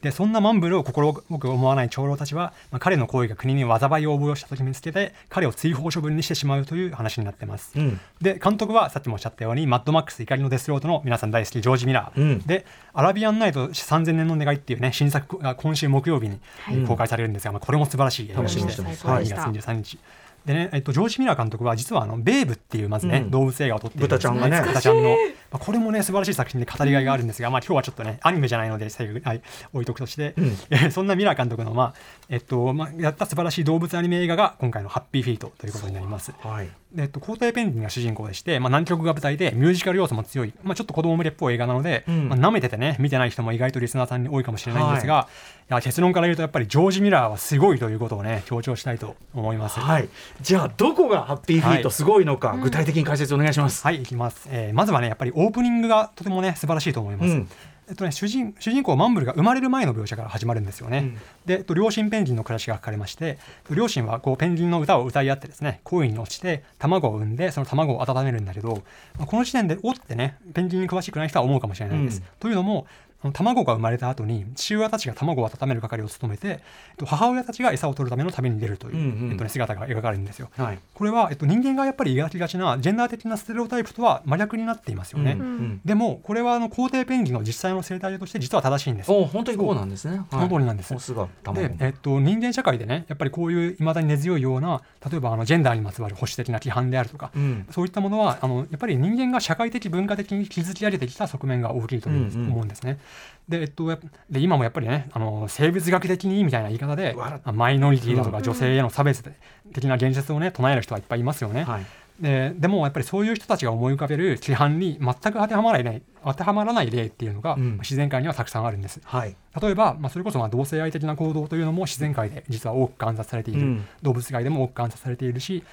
でそんなマンブルを心ごく思わない長老たちは、まあ、彼の行為が国に災いを及ぼしたと決めつけて彼を追放処分にしてしまうという話になってます、うん。で監督はさっきもおっしゃったようにマッドマックス怒りのデスロードの皆さん大好きジョージ・ミラー、うん。でアラビアンナイト3000年の願いっていうね新作が今週木曜日にはい。公開されるんですが、まあ、これも素晴らしい映画で楽してはい。2月23日でね、えっと、ジョージ・ミラー監督は実はあのベーブっていうまずね、うん。動物映画を撮っているんですよ豚ちゃんがね。豚ちゃんの、まあ、これもね素晴らしい作品で語りがいがあるんですが、まあ、今日はちょっとねアニメじゃないので最後に、はい、置いとくとして、うん。え ーそんなミラー監督の、まあえっとまあ、やった素晴らしい動物アニメ映画が今回の「ハッピーフィート」ということになります。はい。でえっと、皇帝ペンギンが主人公でして、まあ、南極が舞台でミュージカル要素も強い、まあ、ちょっと子供向けっぽい映画なので、うん。まあ、舐めててね見てない人も意外とリスナーさんに多いかもしれないんですが、い、や結論から言うとやっぱりジョージ・ミラーはすごいということをね強調したいと思います。はい、じゃあどこがハッピーフィートはいすごいのか、具体的に解説お願いします、はい、いきます、えーまずはね、やっぱりオープニングがとてもね、素晴らしいと思います。うんえっとね、主人主人公マンブルが生まれる前の描写から始まるんですよね。うんで、えっと、両親ペンギンの暮らしが書かれまして、両親はこうペンギンの歌を歌い合ってですね、恋に落ちて卵を産んで、その卵を温めるんだけど、まあこの時点で、おってね、ペンギンに詳しくない人は思うかもしれないです。うんというのも、卵が生まれた後に父親たちが卵を温める係を務めて、えっと、母親たちが餌を取るための旅に出るという、うんうん。えっとね、姿が描かれるんですよ。はい。これは、えっと、人間がやっぱり描きがちなジェンダー的なステレオタイプとは真逆になっていますよね。うんうんでもこれはあの皇帝ペンギンの実際の生態として実は正しいんです。お本当にこうなんですね、はい。その通りなんです。オスが卵で、えっと、人間社会でねやっぱりこういういまだに根強いような例えばあのジェンダーにまつわる保守的な規範であるとか、うん。そういったものはあのやっぱり人間が社会的文化的に築き上げてきた側面が大きいと思うんです,、うんうん。思うんでえっと、で今もやっぱりねあの生物学的にみたいな言い方でマイノリティだとかうん女性への差別的な言説をね唱える人はいっぱいいますよね。はいでででもやっぱりそういう人たちが思い浮かべる規範に全く当てはまらない当てはまらない例っていうのが、うん。自然界にはたくさんあるんです。はい。例えば、まあ、それこそまあ同性愛的な行動というのも自然界で実は多く観察されている、うん。動物界でも多く観察されているし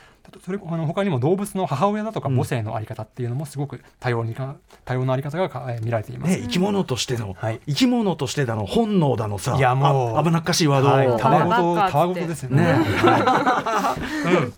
それあの他にも動物の母親だとかうん。母性のあり方っていうのもすごく多様にか多様なあり方がかえー見られています。ね、生き物としての、はい。生き物としてだの本能だのさ。いやもう。あ危なっかしいワードを、はい、たわごバとカたわごとですよね。ね。うん、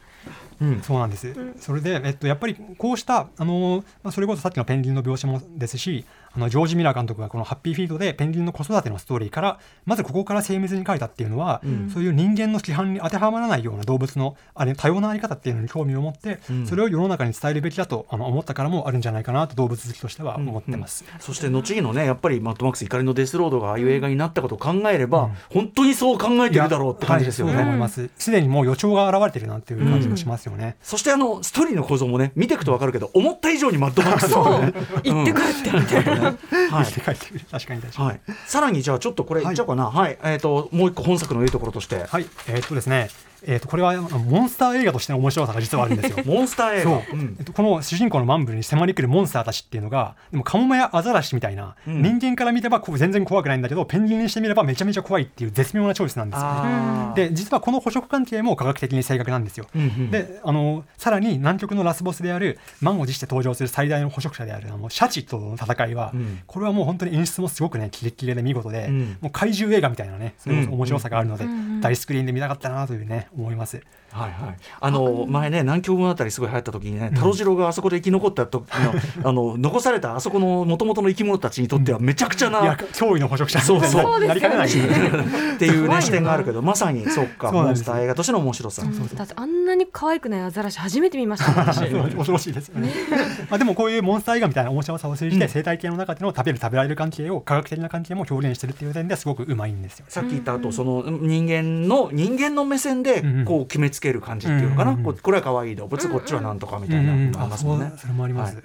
そうなんです。それで、えっと、やっぱりこうした、あのまあ、それこそさっきのペンギンの描写もですし、あのジョージ・ミラー監督がこのハッピーフィードでペンギンの子育てのストーリーから、まずここから精密に書いたっていうのは、うんそういう人間の規範に当てはまらないような動物のあれ多様なあり方っていうのに興味を持って、うんそれを世の中に伝えるべきだとあの思ったからもあるんじゃないかなと動物好きとしては思ってます。そして後のねやっぱりマッドマックス怒りのデスロードがああいう映画になったことを考えれば、本当にそう考えてるだろうって感じですよね。はいそう思います。すでにもう予兆が現れてるなっていう感じがしますよね。そしてあのストーリーの構造もね見ていくと分かるけど思った以上にマッドマックスそう行って帰ってみたいな。はい。って書いてる。確かに確かに。はい、さらにじゃあちょっとこれいっちゃおうかな、はい。えー、ともう一個本作のいいところとして、はい、えーっとですね、えーっとこれはモンスター映画としての面白さが実はあるんですよ。モンスター映画、う。ん。えっと、この主人公のマンブルに迫り来るモンスターたちっていうのがでもカモメやアザラシみたいな、うん。人間から見ればこう全然怖くないんだけどペンギンにしてみればめちゃめちゃ怖いっていう絶妙なチョイスなんですよね。で実はこの捕食関係も科学的に正確なんですよ。うんうん。であのさらに南極のラスボスである満を持して登場する最大の捕食者であるあのシャチとの戦いは、うん。これはもう本当に演出もすごくねキレッキレで見事で、うんもう怪獣映画みたいなねそれこそ面白さがあるので、大スクリーンで見たかったなというね思います。はいはい、あの前ね南極物語すごい流行った時にね太郎次郎があそこで生き残った時のあの残されたあそこの元々の生き物たちにとってはめちゃくちゃな、いや驚異の捕食者そうそう。ななりかねない。っていうね視点があるけどまさに。そうか。そうなんですモンスター映画としての面白さ、だってあんなに可愛くないアザラシ初めて見ました。私。恐ろしいですよね。まあでもこういうモンスター映画みたいな面白さを通じて、うん生態系の中での食べる食べられる関係を科学的な関係も表現してるっていう点ですごくうまいんですよ。さっき言った後その人間の人間の目線でうんうん。こう決めつける感じっていうのかな、うんうんここれは可愛い動物、こっちはなんとかみたいなありますもんね。あそうそれもあります。はい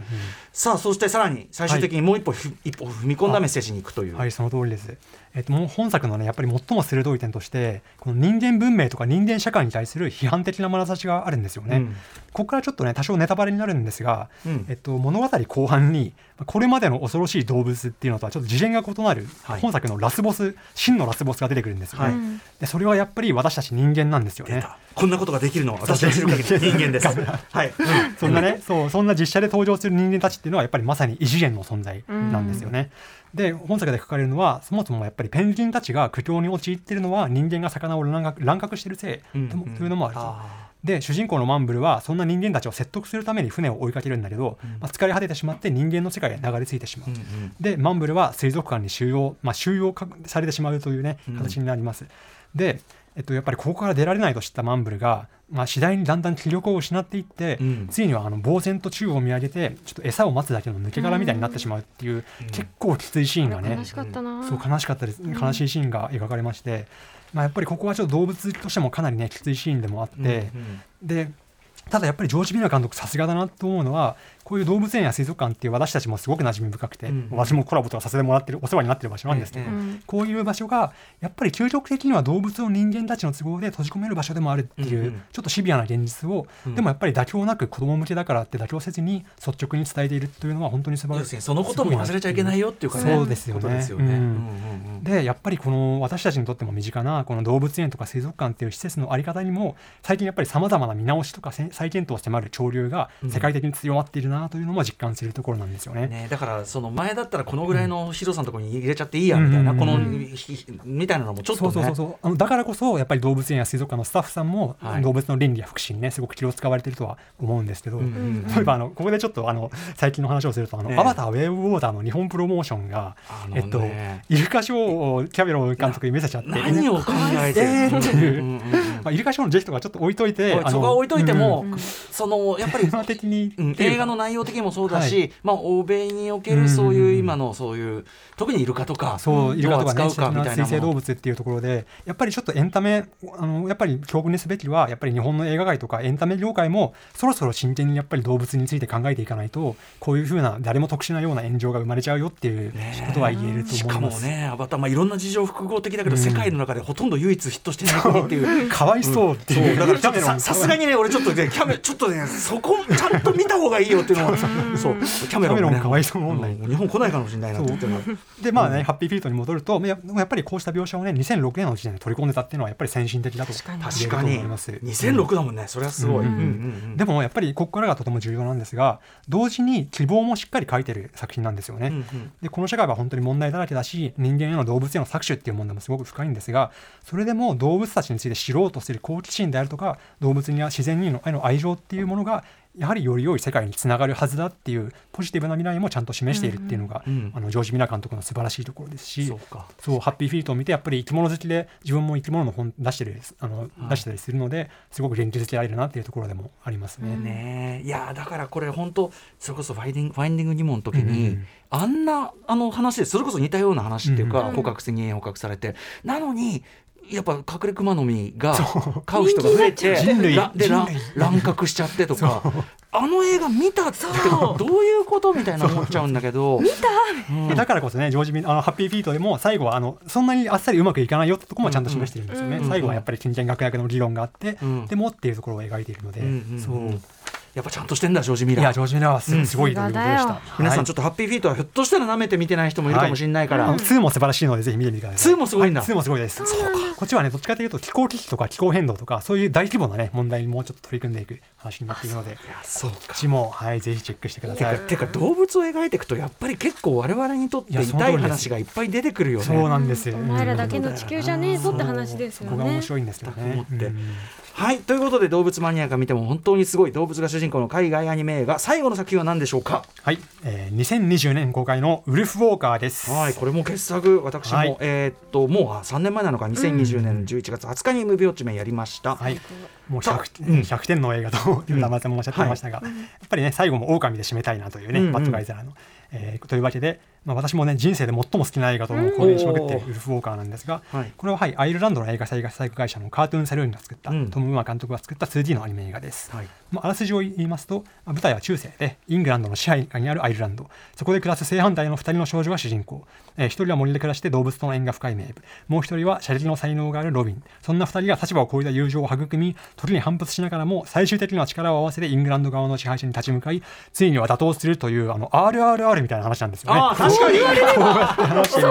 さあそしてさらに最終的にもう一歩ふ、一歩踏み込んだメッセージに行くという。うんはい、その通りです。えっと、もう本作のね、やっぱり最も鋭い点として、この人間文明とか人間社会に対する批判的な眼差しがあるんですよね。うんここからちょっとね、多少ネタバレになるんですが、うんえっと、物語後半に、これまでの恐ろしい動物っていうのとはちょっと次元が異なる、はい本作のラスボス、真のラスボスが出てくるんですよね。はいでそれはやっぱり私たち人間なんですよね。こんなことができるのは私が知る限り人間です。はい、そんなね、そうそんな実写で登場する人間たちっていうのはやっぱりまさに異次元の存在なんですよね。で本作で書かれるのはそもそもやっぱりペンギンたちが苦境に陥っているのは人間が魚を乱獲乱獲しているせいうんというのもあると。あで主人公のマンブルはそんな人間たちを説得するために船を追いかけるんだけど、まあ、疲れ果ててしまって人間の世界へ流れ着いてしまう。ーうんうんでマンブルは水族館に収容、まあ、収容かされてしまうというねうん形になります。で、えっと、やっぱりここから出られないと知ったマンブルが、まあ、次第にだんだん気力を失っていって、うん。ついにはあの呆然と宙を見上げてちょっと餌を待つだけの抜け殻みたいになってしまうっていう、結構きついシーンがね悲しかったな。そう悲しかったです。悲しいシーンが描かれまして、まあ、やっぱりここはちょっと動物としてもかなりねきついシーンでもあって、うんうん。でただやっぱりジョージ・ミラー監督さすがだなと思うのはこういう動物園や水族館っていう私たちもすごく馴染み深くて、うん。私もコラボとかさせてもらってるお世話になってる場所なんですけど、うん。うん。こういう場所がやっぱり究極的には動物を人間たちの都合で閉じ込める場所でもあるっていう、ちょっとシビアな現実を、うん。でもやっぱり妥協なく子供向けだからって妥協せずに率直に伝えているというのは本当に素晴らしい。そのことも忘れちゃいけないよっていうかね。そうですよね。でやっぱりこの私たちにとっても身近なこの動物園とか水族館っていう施設の在り方にも最近やっぱりさまざまな見直しとかせ再検討を迫る潮流が世界的に強まっているなというのも実感するところなんですよね。ね、だからその前だったらこのぐらいの広さのところに入れちゃっていいやみたいな、うん。このみたいなのもちょっとね。そうそうそうそう。あのだからこそやっぱり動物園や水族館のスタッフさんも、はい。動物の倫理や福祉にねすごく気を使われているとは思うんですけど、うんうんうん。例えばあのここでちょっとあの最近の話をするとあの、ええアバターウェーブウォーターの日本プロモーションが、あのえっとねイルカショーをキャメロン監督に見せちゃって。何を考えてるえーっていう。うんうんうんまあ、イルカショーの是非とかちょっと置いといてそこは置いといても、うんそのやっぱり映画の内容的にもそうだし、はまあ、欧米におけるそういう今のそういう特にイルカとかそうイルカとかねどうかみたいな水生動物っていうところでやっぱりちょっとエンタメあのやっぱり教訓にすべきはやっぱり日本の映画界とかエンタメ業界もそろそろ真剣にやっぱり動物について考えていかないとこういうふうな誰も特殊なような炎上が生まれちゃうよっていうことは言えるとしかも思います。ねアバター、まあ、いろんな事情複合的だけど、うん。世界の中でほとんど唯一ヒットしてない国っていう。か いそうっていう、だからちょっとささすがにね俺ちょっとねキャメちょっとねそこちゃんと見た方がいいよっていうのは。そう。キャメロンもね。かわいそう問題うん。日本来ないかもしれないなってでまあね、ハッピーフィートに戻るとややっぱりこうした描写をね2006年の時点で取り込んでたっていうのはやっぱり先進的だと確かに。思います。2006だもんねそれはすごい、でもやっぱりここからがとても重要なんですが同時に希望もしっかり書いてる作品なんですよね。うんうん。でこの社会は本当に問題だらけだし人間への動物への搾取っていう問題もすごく深いんですがそれでも動物たちについて知ろうとする好奇心であるとか動物には自然にのへの愛情っていうものがやはりより良い世界につながるはずだっていうポジティブな未来もちゃんと示しているっていうのが、うんうんあのジョージ・ミラー監督の素晴らしいところですしそうハッピーフィートを見てやっぱり生き物好きで自分も生き物の本出してるあの、はい出したりするのですごく元気づけられるなっていうところでもありますね。ねえいやだからこれ本当それこそファイディングファインディング疑問の時に、うんうん。あんなあの話でそれこそ似たような話っていうか、うんうん。捕獲人間捕獲されて。なのにやっぱ隠れ熊の実が飼う人が増えて人類。らで乱獲しちゃってとかあの映画見たってけどどういうことみたいな思っちゃうんだけど見た、だからこそね、ジョージミあのハッピーフィートでも最後はあのそんなにあっさりうまくいかないよってとこもちゃんと示してるんですよね。うん。うん。最後はやっぱり金銭学役の議論があって、うん。でもっていうところを描いているので、うんうんうん。そうやっぱちゃんとしてんだジョージ・ミいやラージョージミラーはす,、ごいということでした。皆さんちょっっとハッピーフィートはひょっとしたら舐めて見てない人もいるかもしれないから、あの2も素晴らしい。のでぜひ見てみてください。2もすごい。んだは2もすごい。です。そうか。こっちはねどっちかとい。うと気候危機とか気候変動とかそうい。う大規模なね問題にもうちょっと取り組んでい。く話になってい。るので、こい。やそうかっちもはい。ぜひチェックしてください。てか動物を描い。てい。くとやっぱり結構我々にとって痛い。話がい。っぱい。出てくるよね。そうなんですよ。お前らだけの地球じゃねえぞって話ですよここが面ね。白い。んですよね。はい。とい。うことで動物マニアが見ても本当にすごい。動物が主人公の海外アニメ映画最後の作品は何でしょうか？はい、えー、2020年公開のウルフウォーカーです。はいこれも傑作。私も、はい。えーっともうあ3年前なのか？2020年11月20日に MV ウォッチメンやりました。はい、もうさ 100,、うん100点の映画という名前もおっしゃってましたが、やっぱりね最後も狼で締めたいなというね、うんうん。バッドガイザーの、えーというわけで、まあ、私もね人生で最も好きな映画とも公言しまくっているうんウルフウォーカーなんですが、はい。これは、はい、アイルランドの映画制作会社のカートゥーンサルーンが作った、うん。トム・ウマ監督が作った 2D のアニメ映画です。はい。まあ、あらすじを言いますと、まあ舞台は中世でイングランドの支配下にあるアイルランド。そこで暮らす正反対の2人の少女が主人公、えー、1人は森で暮らして動物との縁が深い名部もう1人は射撃の才能があるロビン。そんな2人が立場を超えた友情を育み時に反発しながらも最終的には力を合わせてイングランド側の支配者に立ち向かいついには打倒するというあの RRR みたいな話なんですよね。確かに。話してる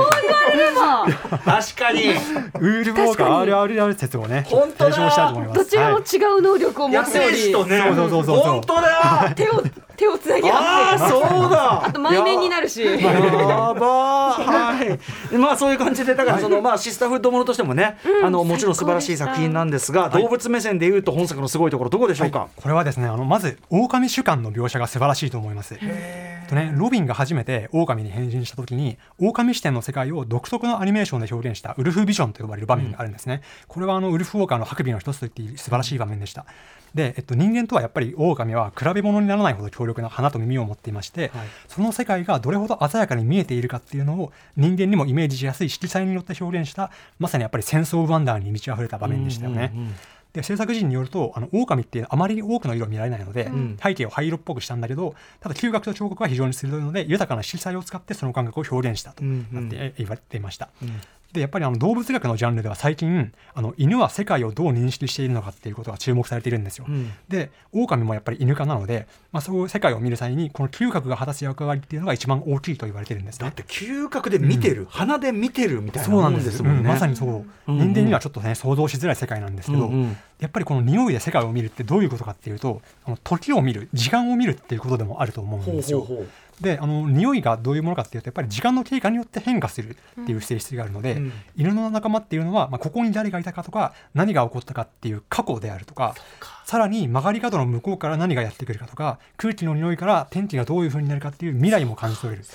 確かに。ウールウォーカー RRR 説をね本当だ。提唱したいと思います。どちらも違う能力を持野って。おり、そうそうそう本当だ。手を手をつなぎ合あわあそうだ。あと前面になるし。やばー。はい。まあそういう感じでだからそのまあシスターフッドものとしてもね、あのもちろん素晴らしい作品なんですが、動物目線でいうと本作のすごいところどこでしょうか、これはですねあのまず狼主観の描写が素晴らしいと思います。とね、ロビンが初めて狼に変身した時に狼視点の世界を独特のアニメーションで表現したウルフビジョンと呼ばれる場面があるんですね、これはあのウルフウォーカーの白尾の一つと言っていい素晴らしい場面でしたで、えっと、人間とはやっぱり狼は比べ物にならないほど強力な鼻と耳を持っていまして、はい。その世界がどれほど鮮やかに見えているかっていうのを人間にもイメージしやすい色彩によって表現したまさにやっぱりセンス・オブ・ワンダーに満ち溢れた場面でしたよね。うんうんうんで制作陣によるとあの狼ってあまりに多くの色を見られないので、ん。背景を灰色っぽくしたんだけどただ嗅覚と彫刻は非常に鋭いので豊かな色彩を使ってその感覚を表現したとうんうん。なってえ言われていました。んでやっぱりあの動物学のジャンルでは最近あの犬は世界をどう認識しているのかっていうことが注目されているんですよ。うん。で狼もやっぱり犬科なので、まあ、そういう世界を見る際にこの嗅覚が果たす役割っていうのが一番大きいと言われてるんですね。だっ。て嗅覚で見てる、鼻で見てるみたいなもそうなんです。もんね、うんまさにそう、うんうん。人間にはちょっとね想像しづらい世界なんですけど、うん。うんやっぱりこの匂いで世界を見るってどういうことかっていうとあの時を見る時間を見るっていうことでもあると思うんほうですよ。ほうほうであの匂いがどういうものかっていうとやっぱり時間の経過によって変化するっていう性質があるので、うん。犬の仲間っていうのは、まあ、ここに誰がいたかとか何が起こったかっていう過去であるとかさらに曲がり角の向こうから何がやってくるかとか空気の匂いから天気がどういう風になるかっていう未来も感じ取れる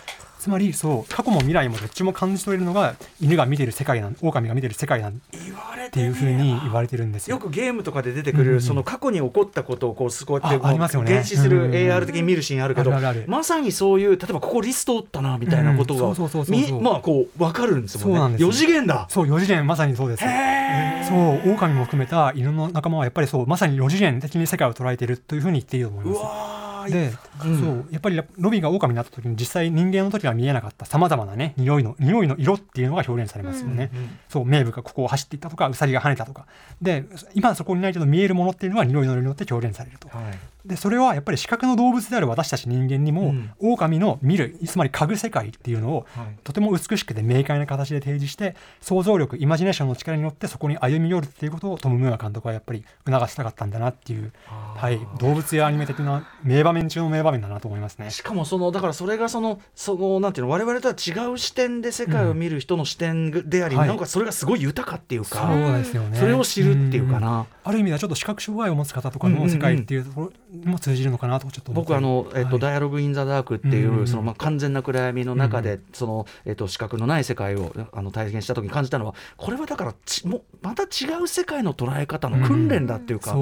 つまりそう過去も未来もどっちも感じ取れるのが犬が見てる世界なん狼が見てる世界なんっていう風に言われてるんですよ。よくゲームとかで出てくる、うんうんその過去に起こったことをこうこうやってあこうありますよね。原始するうんうんうん AR 的に見るシーンあるけど、あるあるある。まさにそういう例えばここリストおったなみたいなことがうんそうそうそうそうそう。みまあこう分かるんですもんね。そうなんですよ4次元だ。そう4次元まさにそうです。へそう狼も含めた犬の仲間はやっぱりそうまさに4次元的に世界を捉えているというふうに言っていいと思いうます。で、うん。そう。やっぱりロビーが狼になった時に実際人間の時は見えなかった。さまざまなね匂いの匂いの色っていうのが表現されますよね。うんそう名部がここを走っていったとかウサギが跳ねたとか。で今そこにないけど見えるものっていうのは匂いの色によって表現されると。はい。でそれはやっぱり視覚の動物である私たち人間にも、うん。狼の見るつまり嗅ぐ世界っていうのをはい。とても美しくて明快な形で提示して想像力イマジネーションの力によってそこに歩み寄るっていうことをトム・ムーア監督はやっぱり促したかったんだなっていう、はい、動物やアニメ的な名場面中の名場面だなと思いますね。しかもそのだからそれがそのそのなんていうの我々とは違う視点で世界を見る人の視点であり、はいなんかそれがすごい豊かっていうか、そうですよねそれを知るっていうかんな。ある意味ではちょっと視覚障害を持つ方とかうんうんうんの世界っていうところにも通じるのかなとちょっと僕あの、えっとはい。ダイアログ・イン・ザ・ダークっていう、そのまあ完全な暗闇の中で、うその、えっと視覚のない世界をあの体現した時に感じたのはこれはだからちもまた違う世界の捉え方の訓練だっていうか、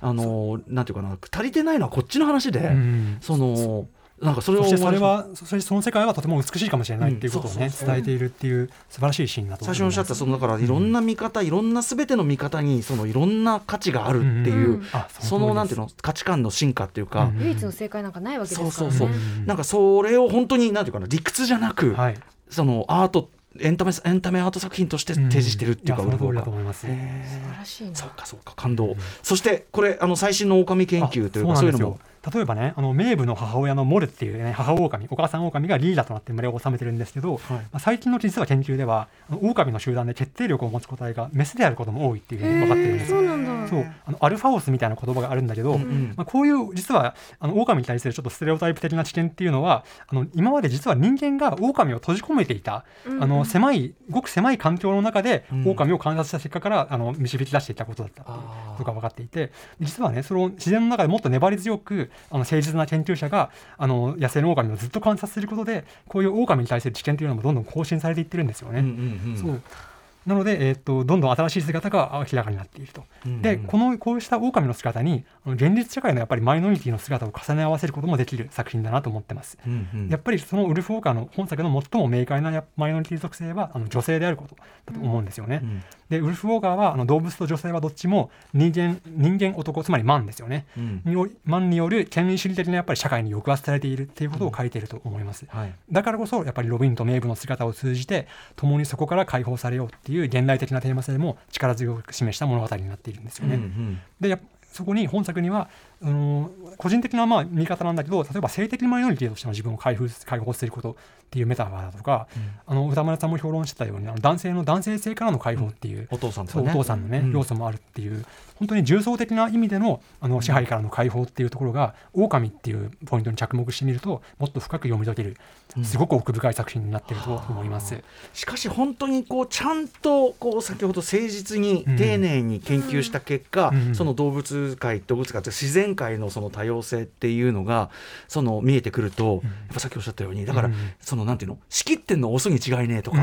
あのなんていうかな足りてないのはこっちの話で、うんそのなんかそれをそしてそれはそれその世界はとても美しいかもしれないっていうことをねうんそうそうそう。伝えているっていう素晴らしいシーンだと思います。最初におっしゃったそのだからいろんな見方、いろんなすべての見方にそのいろんな価値があるっていう、うんうん。あそのなんていうの価値観の進化っていうか、うん。唯一の正解なんかないわけですからね。そうそうそう。うん。なんかそれを本当になんていうかな理屈じゃなく、はい。そのアートエンタメエンタメアート作品として提示してるっていうか、んやそだと思います。へ素晴らしいそうかそうか感動、そしてこれあの最新の狼研究というかそういうのも例えばねあの名部の母親のモルっていう、ね、母狼お母さん狼がリーダーとなって群れを治めてるんですけど、まあ、最近の実は研究では狼の集団で決定力を持つ個体がメスであることも多いっていうふうに分かってるんです。よ。そうなんだ。そう。あのアルファオスみたいな言葉があるんだけど、うんうん。まあ、こういう実はあの狼に対するちょっとステレオタイプ的な知見っていうのはあの今まで実は人間が狼を閉じ込めていた、あの狭いごく狭い環境の中でうん。狼を観察した結果からあの導き出していったことだったとが分かっていて実はねその自然の中でもっと粘り強くあの誠実な研究者があの野生の狼をずっと観察することでこういう狼に対する知見というのもどんどん更新されていってるんですよね。うんうんうんそうなので、えー、とどんどん新しい姿が明らかになっていると。うんうんでこのこうした狼の姿に現実社会のやっぱりマイノリティの姿を重ね合わせることもできる作品だなと思ってます。うんうんやっぱりそのウルフ・ウォーカーの本作の最も明快なやマイノリティ属性はあの女性であることだと思うんですよね。うんでウルフ・ウォーカーはあの動物と女性はどっちも人間人間男つまりマンですよね。うんマンによる権威主義的なやっぱり社会に抑圧されているっていうことを書いていると思います。はいだからこそやっぱりロビンとメイブの姿を通じて共にそこから解放されようっていう現代的なテーマ性も力強く示した物語になっているんですよね。うんうんでそこに本作にはあの個人的なまあ見方なんだけど例えば性的マイノリティとしての自分を解放解放することっていうメタファーだとか、あの歌丸さんも評論してたようにあの男性の男性性からの解放っていう、お父さんとね。お父さんのね、うん。要素もあるっていう本当に重層的な意味でのあの支配からの解放っていうところが狼っていうポイントに着目してみるともっと深く読み解けるすごく奥深い作品になっていると思います。しかし本当にこうちゃんとこう先ほど誠実に丁寧に研究した結果、うん。その動物界動物界って自然界のその多様性っていうのがその見えてくると、やっぱさっきおっしゃったようにだから、うん。そのなんていうの？仕切ってんのオスに違いねえとか。うん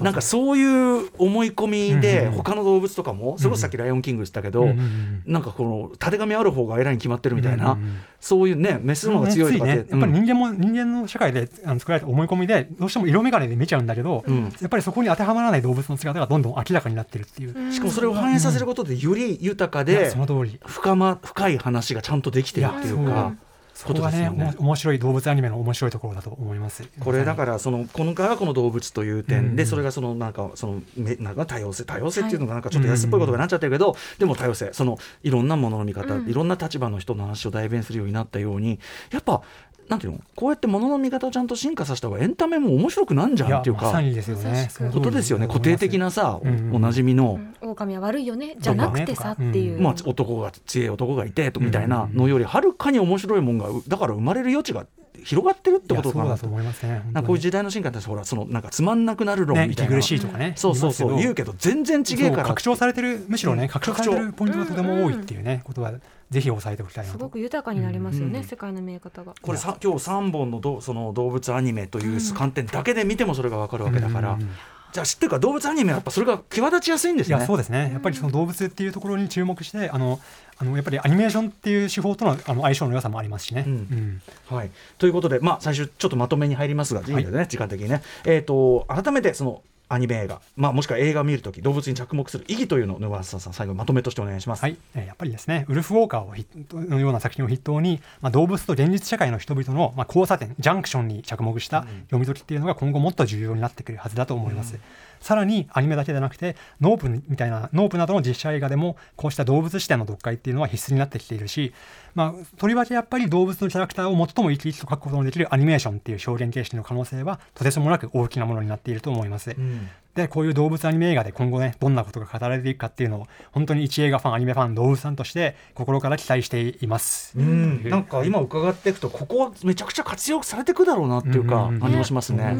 なんかそういう思い込みでうん他の動物とかもそれこそさっき「ライオンキング」言ったけど、うんうんうん。なんかこのたてがみある方が偉いに決まってるみたいな、うんうんうん。そういうねメスの方が強いとかって、つね、やっぱり人間も、人間の社会であの作られた思い込みでどうしても色眼鏡で見ちゃうんだけど、うん。やっぱりそこに当てはまらない動物の姿がどんどん明らかになってるっていう、しかもそれを反映させることでより豊かでその通り。深,、ま、深い話がちゃんとできてるっていうか。そこがねね面白い動物アニメの面白いところだと思います。これだからその今回はこの動物という点で、うん。それがそのなんかそのめなんか多様性多様性っていうのがなんかちょっと安っぽいことになっちゃってるけど、でも多様性そのいろんなものの見方、うん。いろんな立場の人の話を代弁するようになったようにやっぱなんていうの？こうやってものの見方をちゃんと進化させた方がエンタメも面白くなんじゃんっていうかまさにですよね。ことですよね。固定的なさ、うんおなじみの。狼は悪いよね。じゃなくてさっていう、うんまあ、男が強い男がいてとみたいなうんのよりはるかに面白いもんがうだから生まれる余地が広がってるってことかないやそうだと思いますねなんかこういう時代の進化ってほらそのなんかつまんなくなる論ねみたいな、息苦しいとかねそうそうそう。言うけど全然違えから拡張されてるむしろねうん。拡張されてるポイントがとても多いっていうねことはぜひ押さえておきたいなすごとく豊かになりますよね、うん。世界の見え方が。これさ今日3本のどその動物アニメという観点だけで見てもそれが分かるわけだから、うんうんうんじゃあ知ってるか動物アニメはやっぱそれが際立ちやすいんですね。いやそうですね。やっぱりその動物っていうところに注目してあのあのやっぱりアニメーションっていう手法とのあの相性の良さもありますしね、うん。うん。はい、ということで、まあ、最初ちょっとまとめに入りますが、いい。時間的にね。えー、と改めてそのアニメ映画、まあ、もしくは映画を見るとき動物に着目する意義というのをさん最後にまとめとしてお願いします。はい、えーやっぱりですねウルフ・ウォーカーを筆のような作品を筆頭に、まあ、動物と現実社会の人々の、まあ、交差点ジャンクションに着目した読み解きっていうのが今後もっと重要になってくるはずだと思います。さらにアニメだけでなくてノープみたいなノープなどの実写映画でもこうした動物視点の読解っていうのは必須になってきているし、まあ、とりわけやっぱり動物のキャラクターを最も生き生きと描くことのできるアニメーションっていう表現形式の可能性はとてつもなく大きなものになっていると思います。うんでこういう動物アニメ映画で今後ねどんなことが語られていくかっていうのを本当に一映画ファンアニメファン動物さんとして心から期待しています。うん、なんか今伺っていくとここめちゃくちゃ活用されていくだろうなっていうかうんうんうん感じもしますね。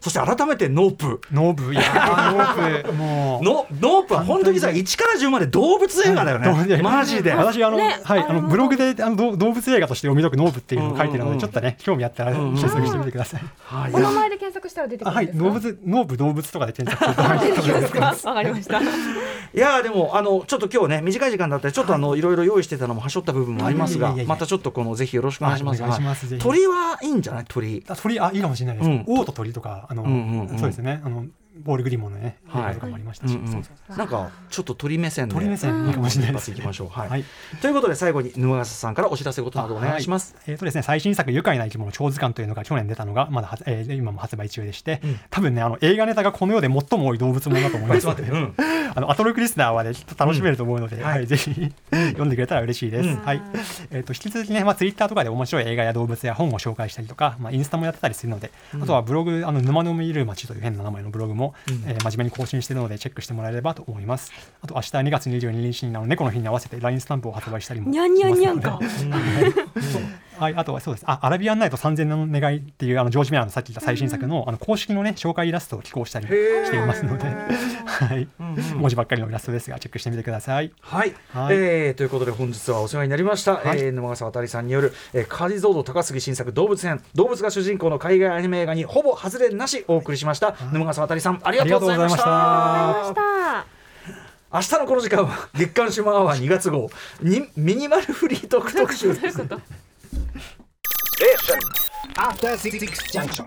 そして改めてノープ。ノープいやーノープもうノノープは本当にさ1から10まで動物映画だよね。画マジで。私あの、ねはいあのブログであの動物映画として読み解くノープっていうのを書いてるので、うんうんうんちょっとね興味あったら検索してみてください。はいお名前で検索したら出てくあはいるんですか？動物ノープ動物とかで検索すると出てきますか？わかりました。いやーでもあのちょっと今日ね短い時間だったりちょっとあの、い、ろいろ用意してたのもはしょった部分もありますがまたちょっとこのぜひよろしくお願いします。はいお願いしますぜひ鳥はいいんじゃない？鳥。あ鳥あいいかもしれないです。うん王と鳥とかあの、うんうんうん。そうですね。あのボールグリモンのね映はい。画とかもありましたし、うんうん。なんかちょっと鳥目線で。鳥目線いいかもしれないです、一発いきましょうはい。はい。ということで最後に沼笠さんからお知らせことなどお願いします。えーとですね、最新作「愉快な生き物超図鑑」というのが去年出たのがまだは、えー今も発売中でして、うん。多分ねあの映画ネタがこの世で最も多い動物ものだと思いますので、うん。あのアトロクリスナーはねきっと楽しめると思うので、ん。はいぜひ読んでくれたら嬉しいです。うん。はい。えー、と引き続きね、まあ、ツイッターとかで面白い映画や動物や本を紹介したりとか、まあ、インスタもやってたりするので、あとはブログあの沼の見る街という変な名前のブログも、うん。えー真面目に更新しているのでチェックしてもらえればと思います。あと明日2月22日にあの猫の日に合わせて LINE スタンプを発売したりもにゃんにゃんにゃんしますので。か。はい、あとはそうです。あ、アラビアンナイト3000年の願いっていうあのジョージ・メアのさっき言った最新作の,、あの公式のね紹介イラストを寄稿したりもしていますので、はい、文字ばっかりのイラストですがチェックしてみてください。はい、はい。えーということで本日はお世話になりました、はい。えー沼笠渡さんによる、えー、解像度高すぎ新作動物園動物が主人公の海外アニメ映画にほぼ外れなしお送りしました、沼笠渡さんありがとうございました。ありがとうございました。明日のこの時間は月刊シュマアワー2月号。にミニマルフリートーク特集です。After Six Junction.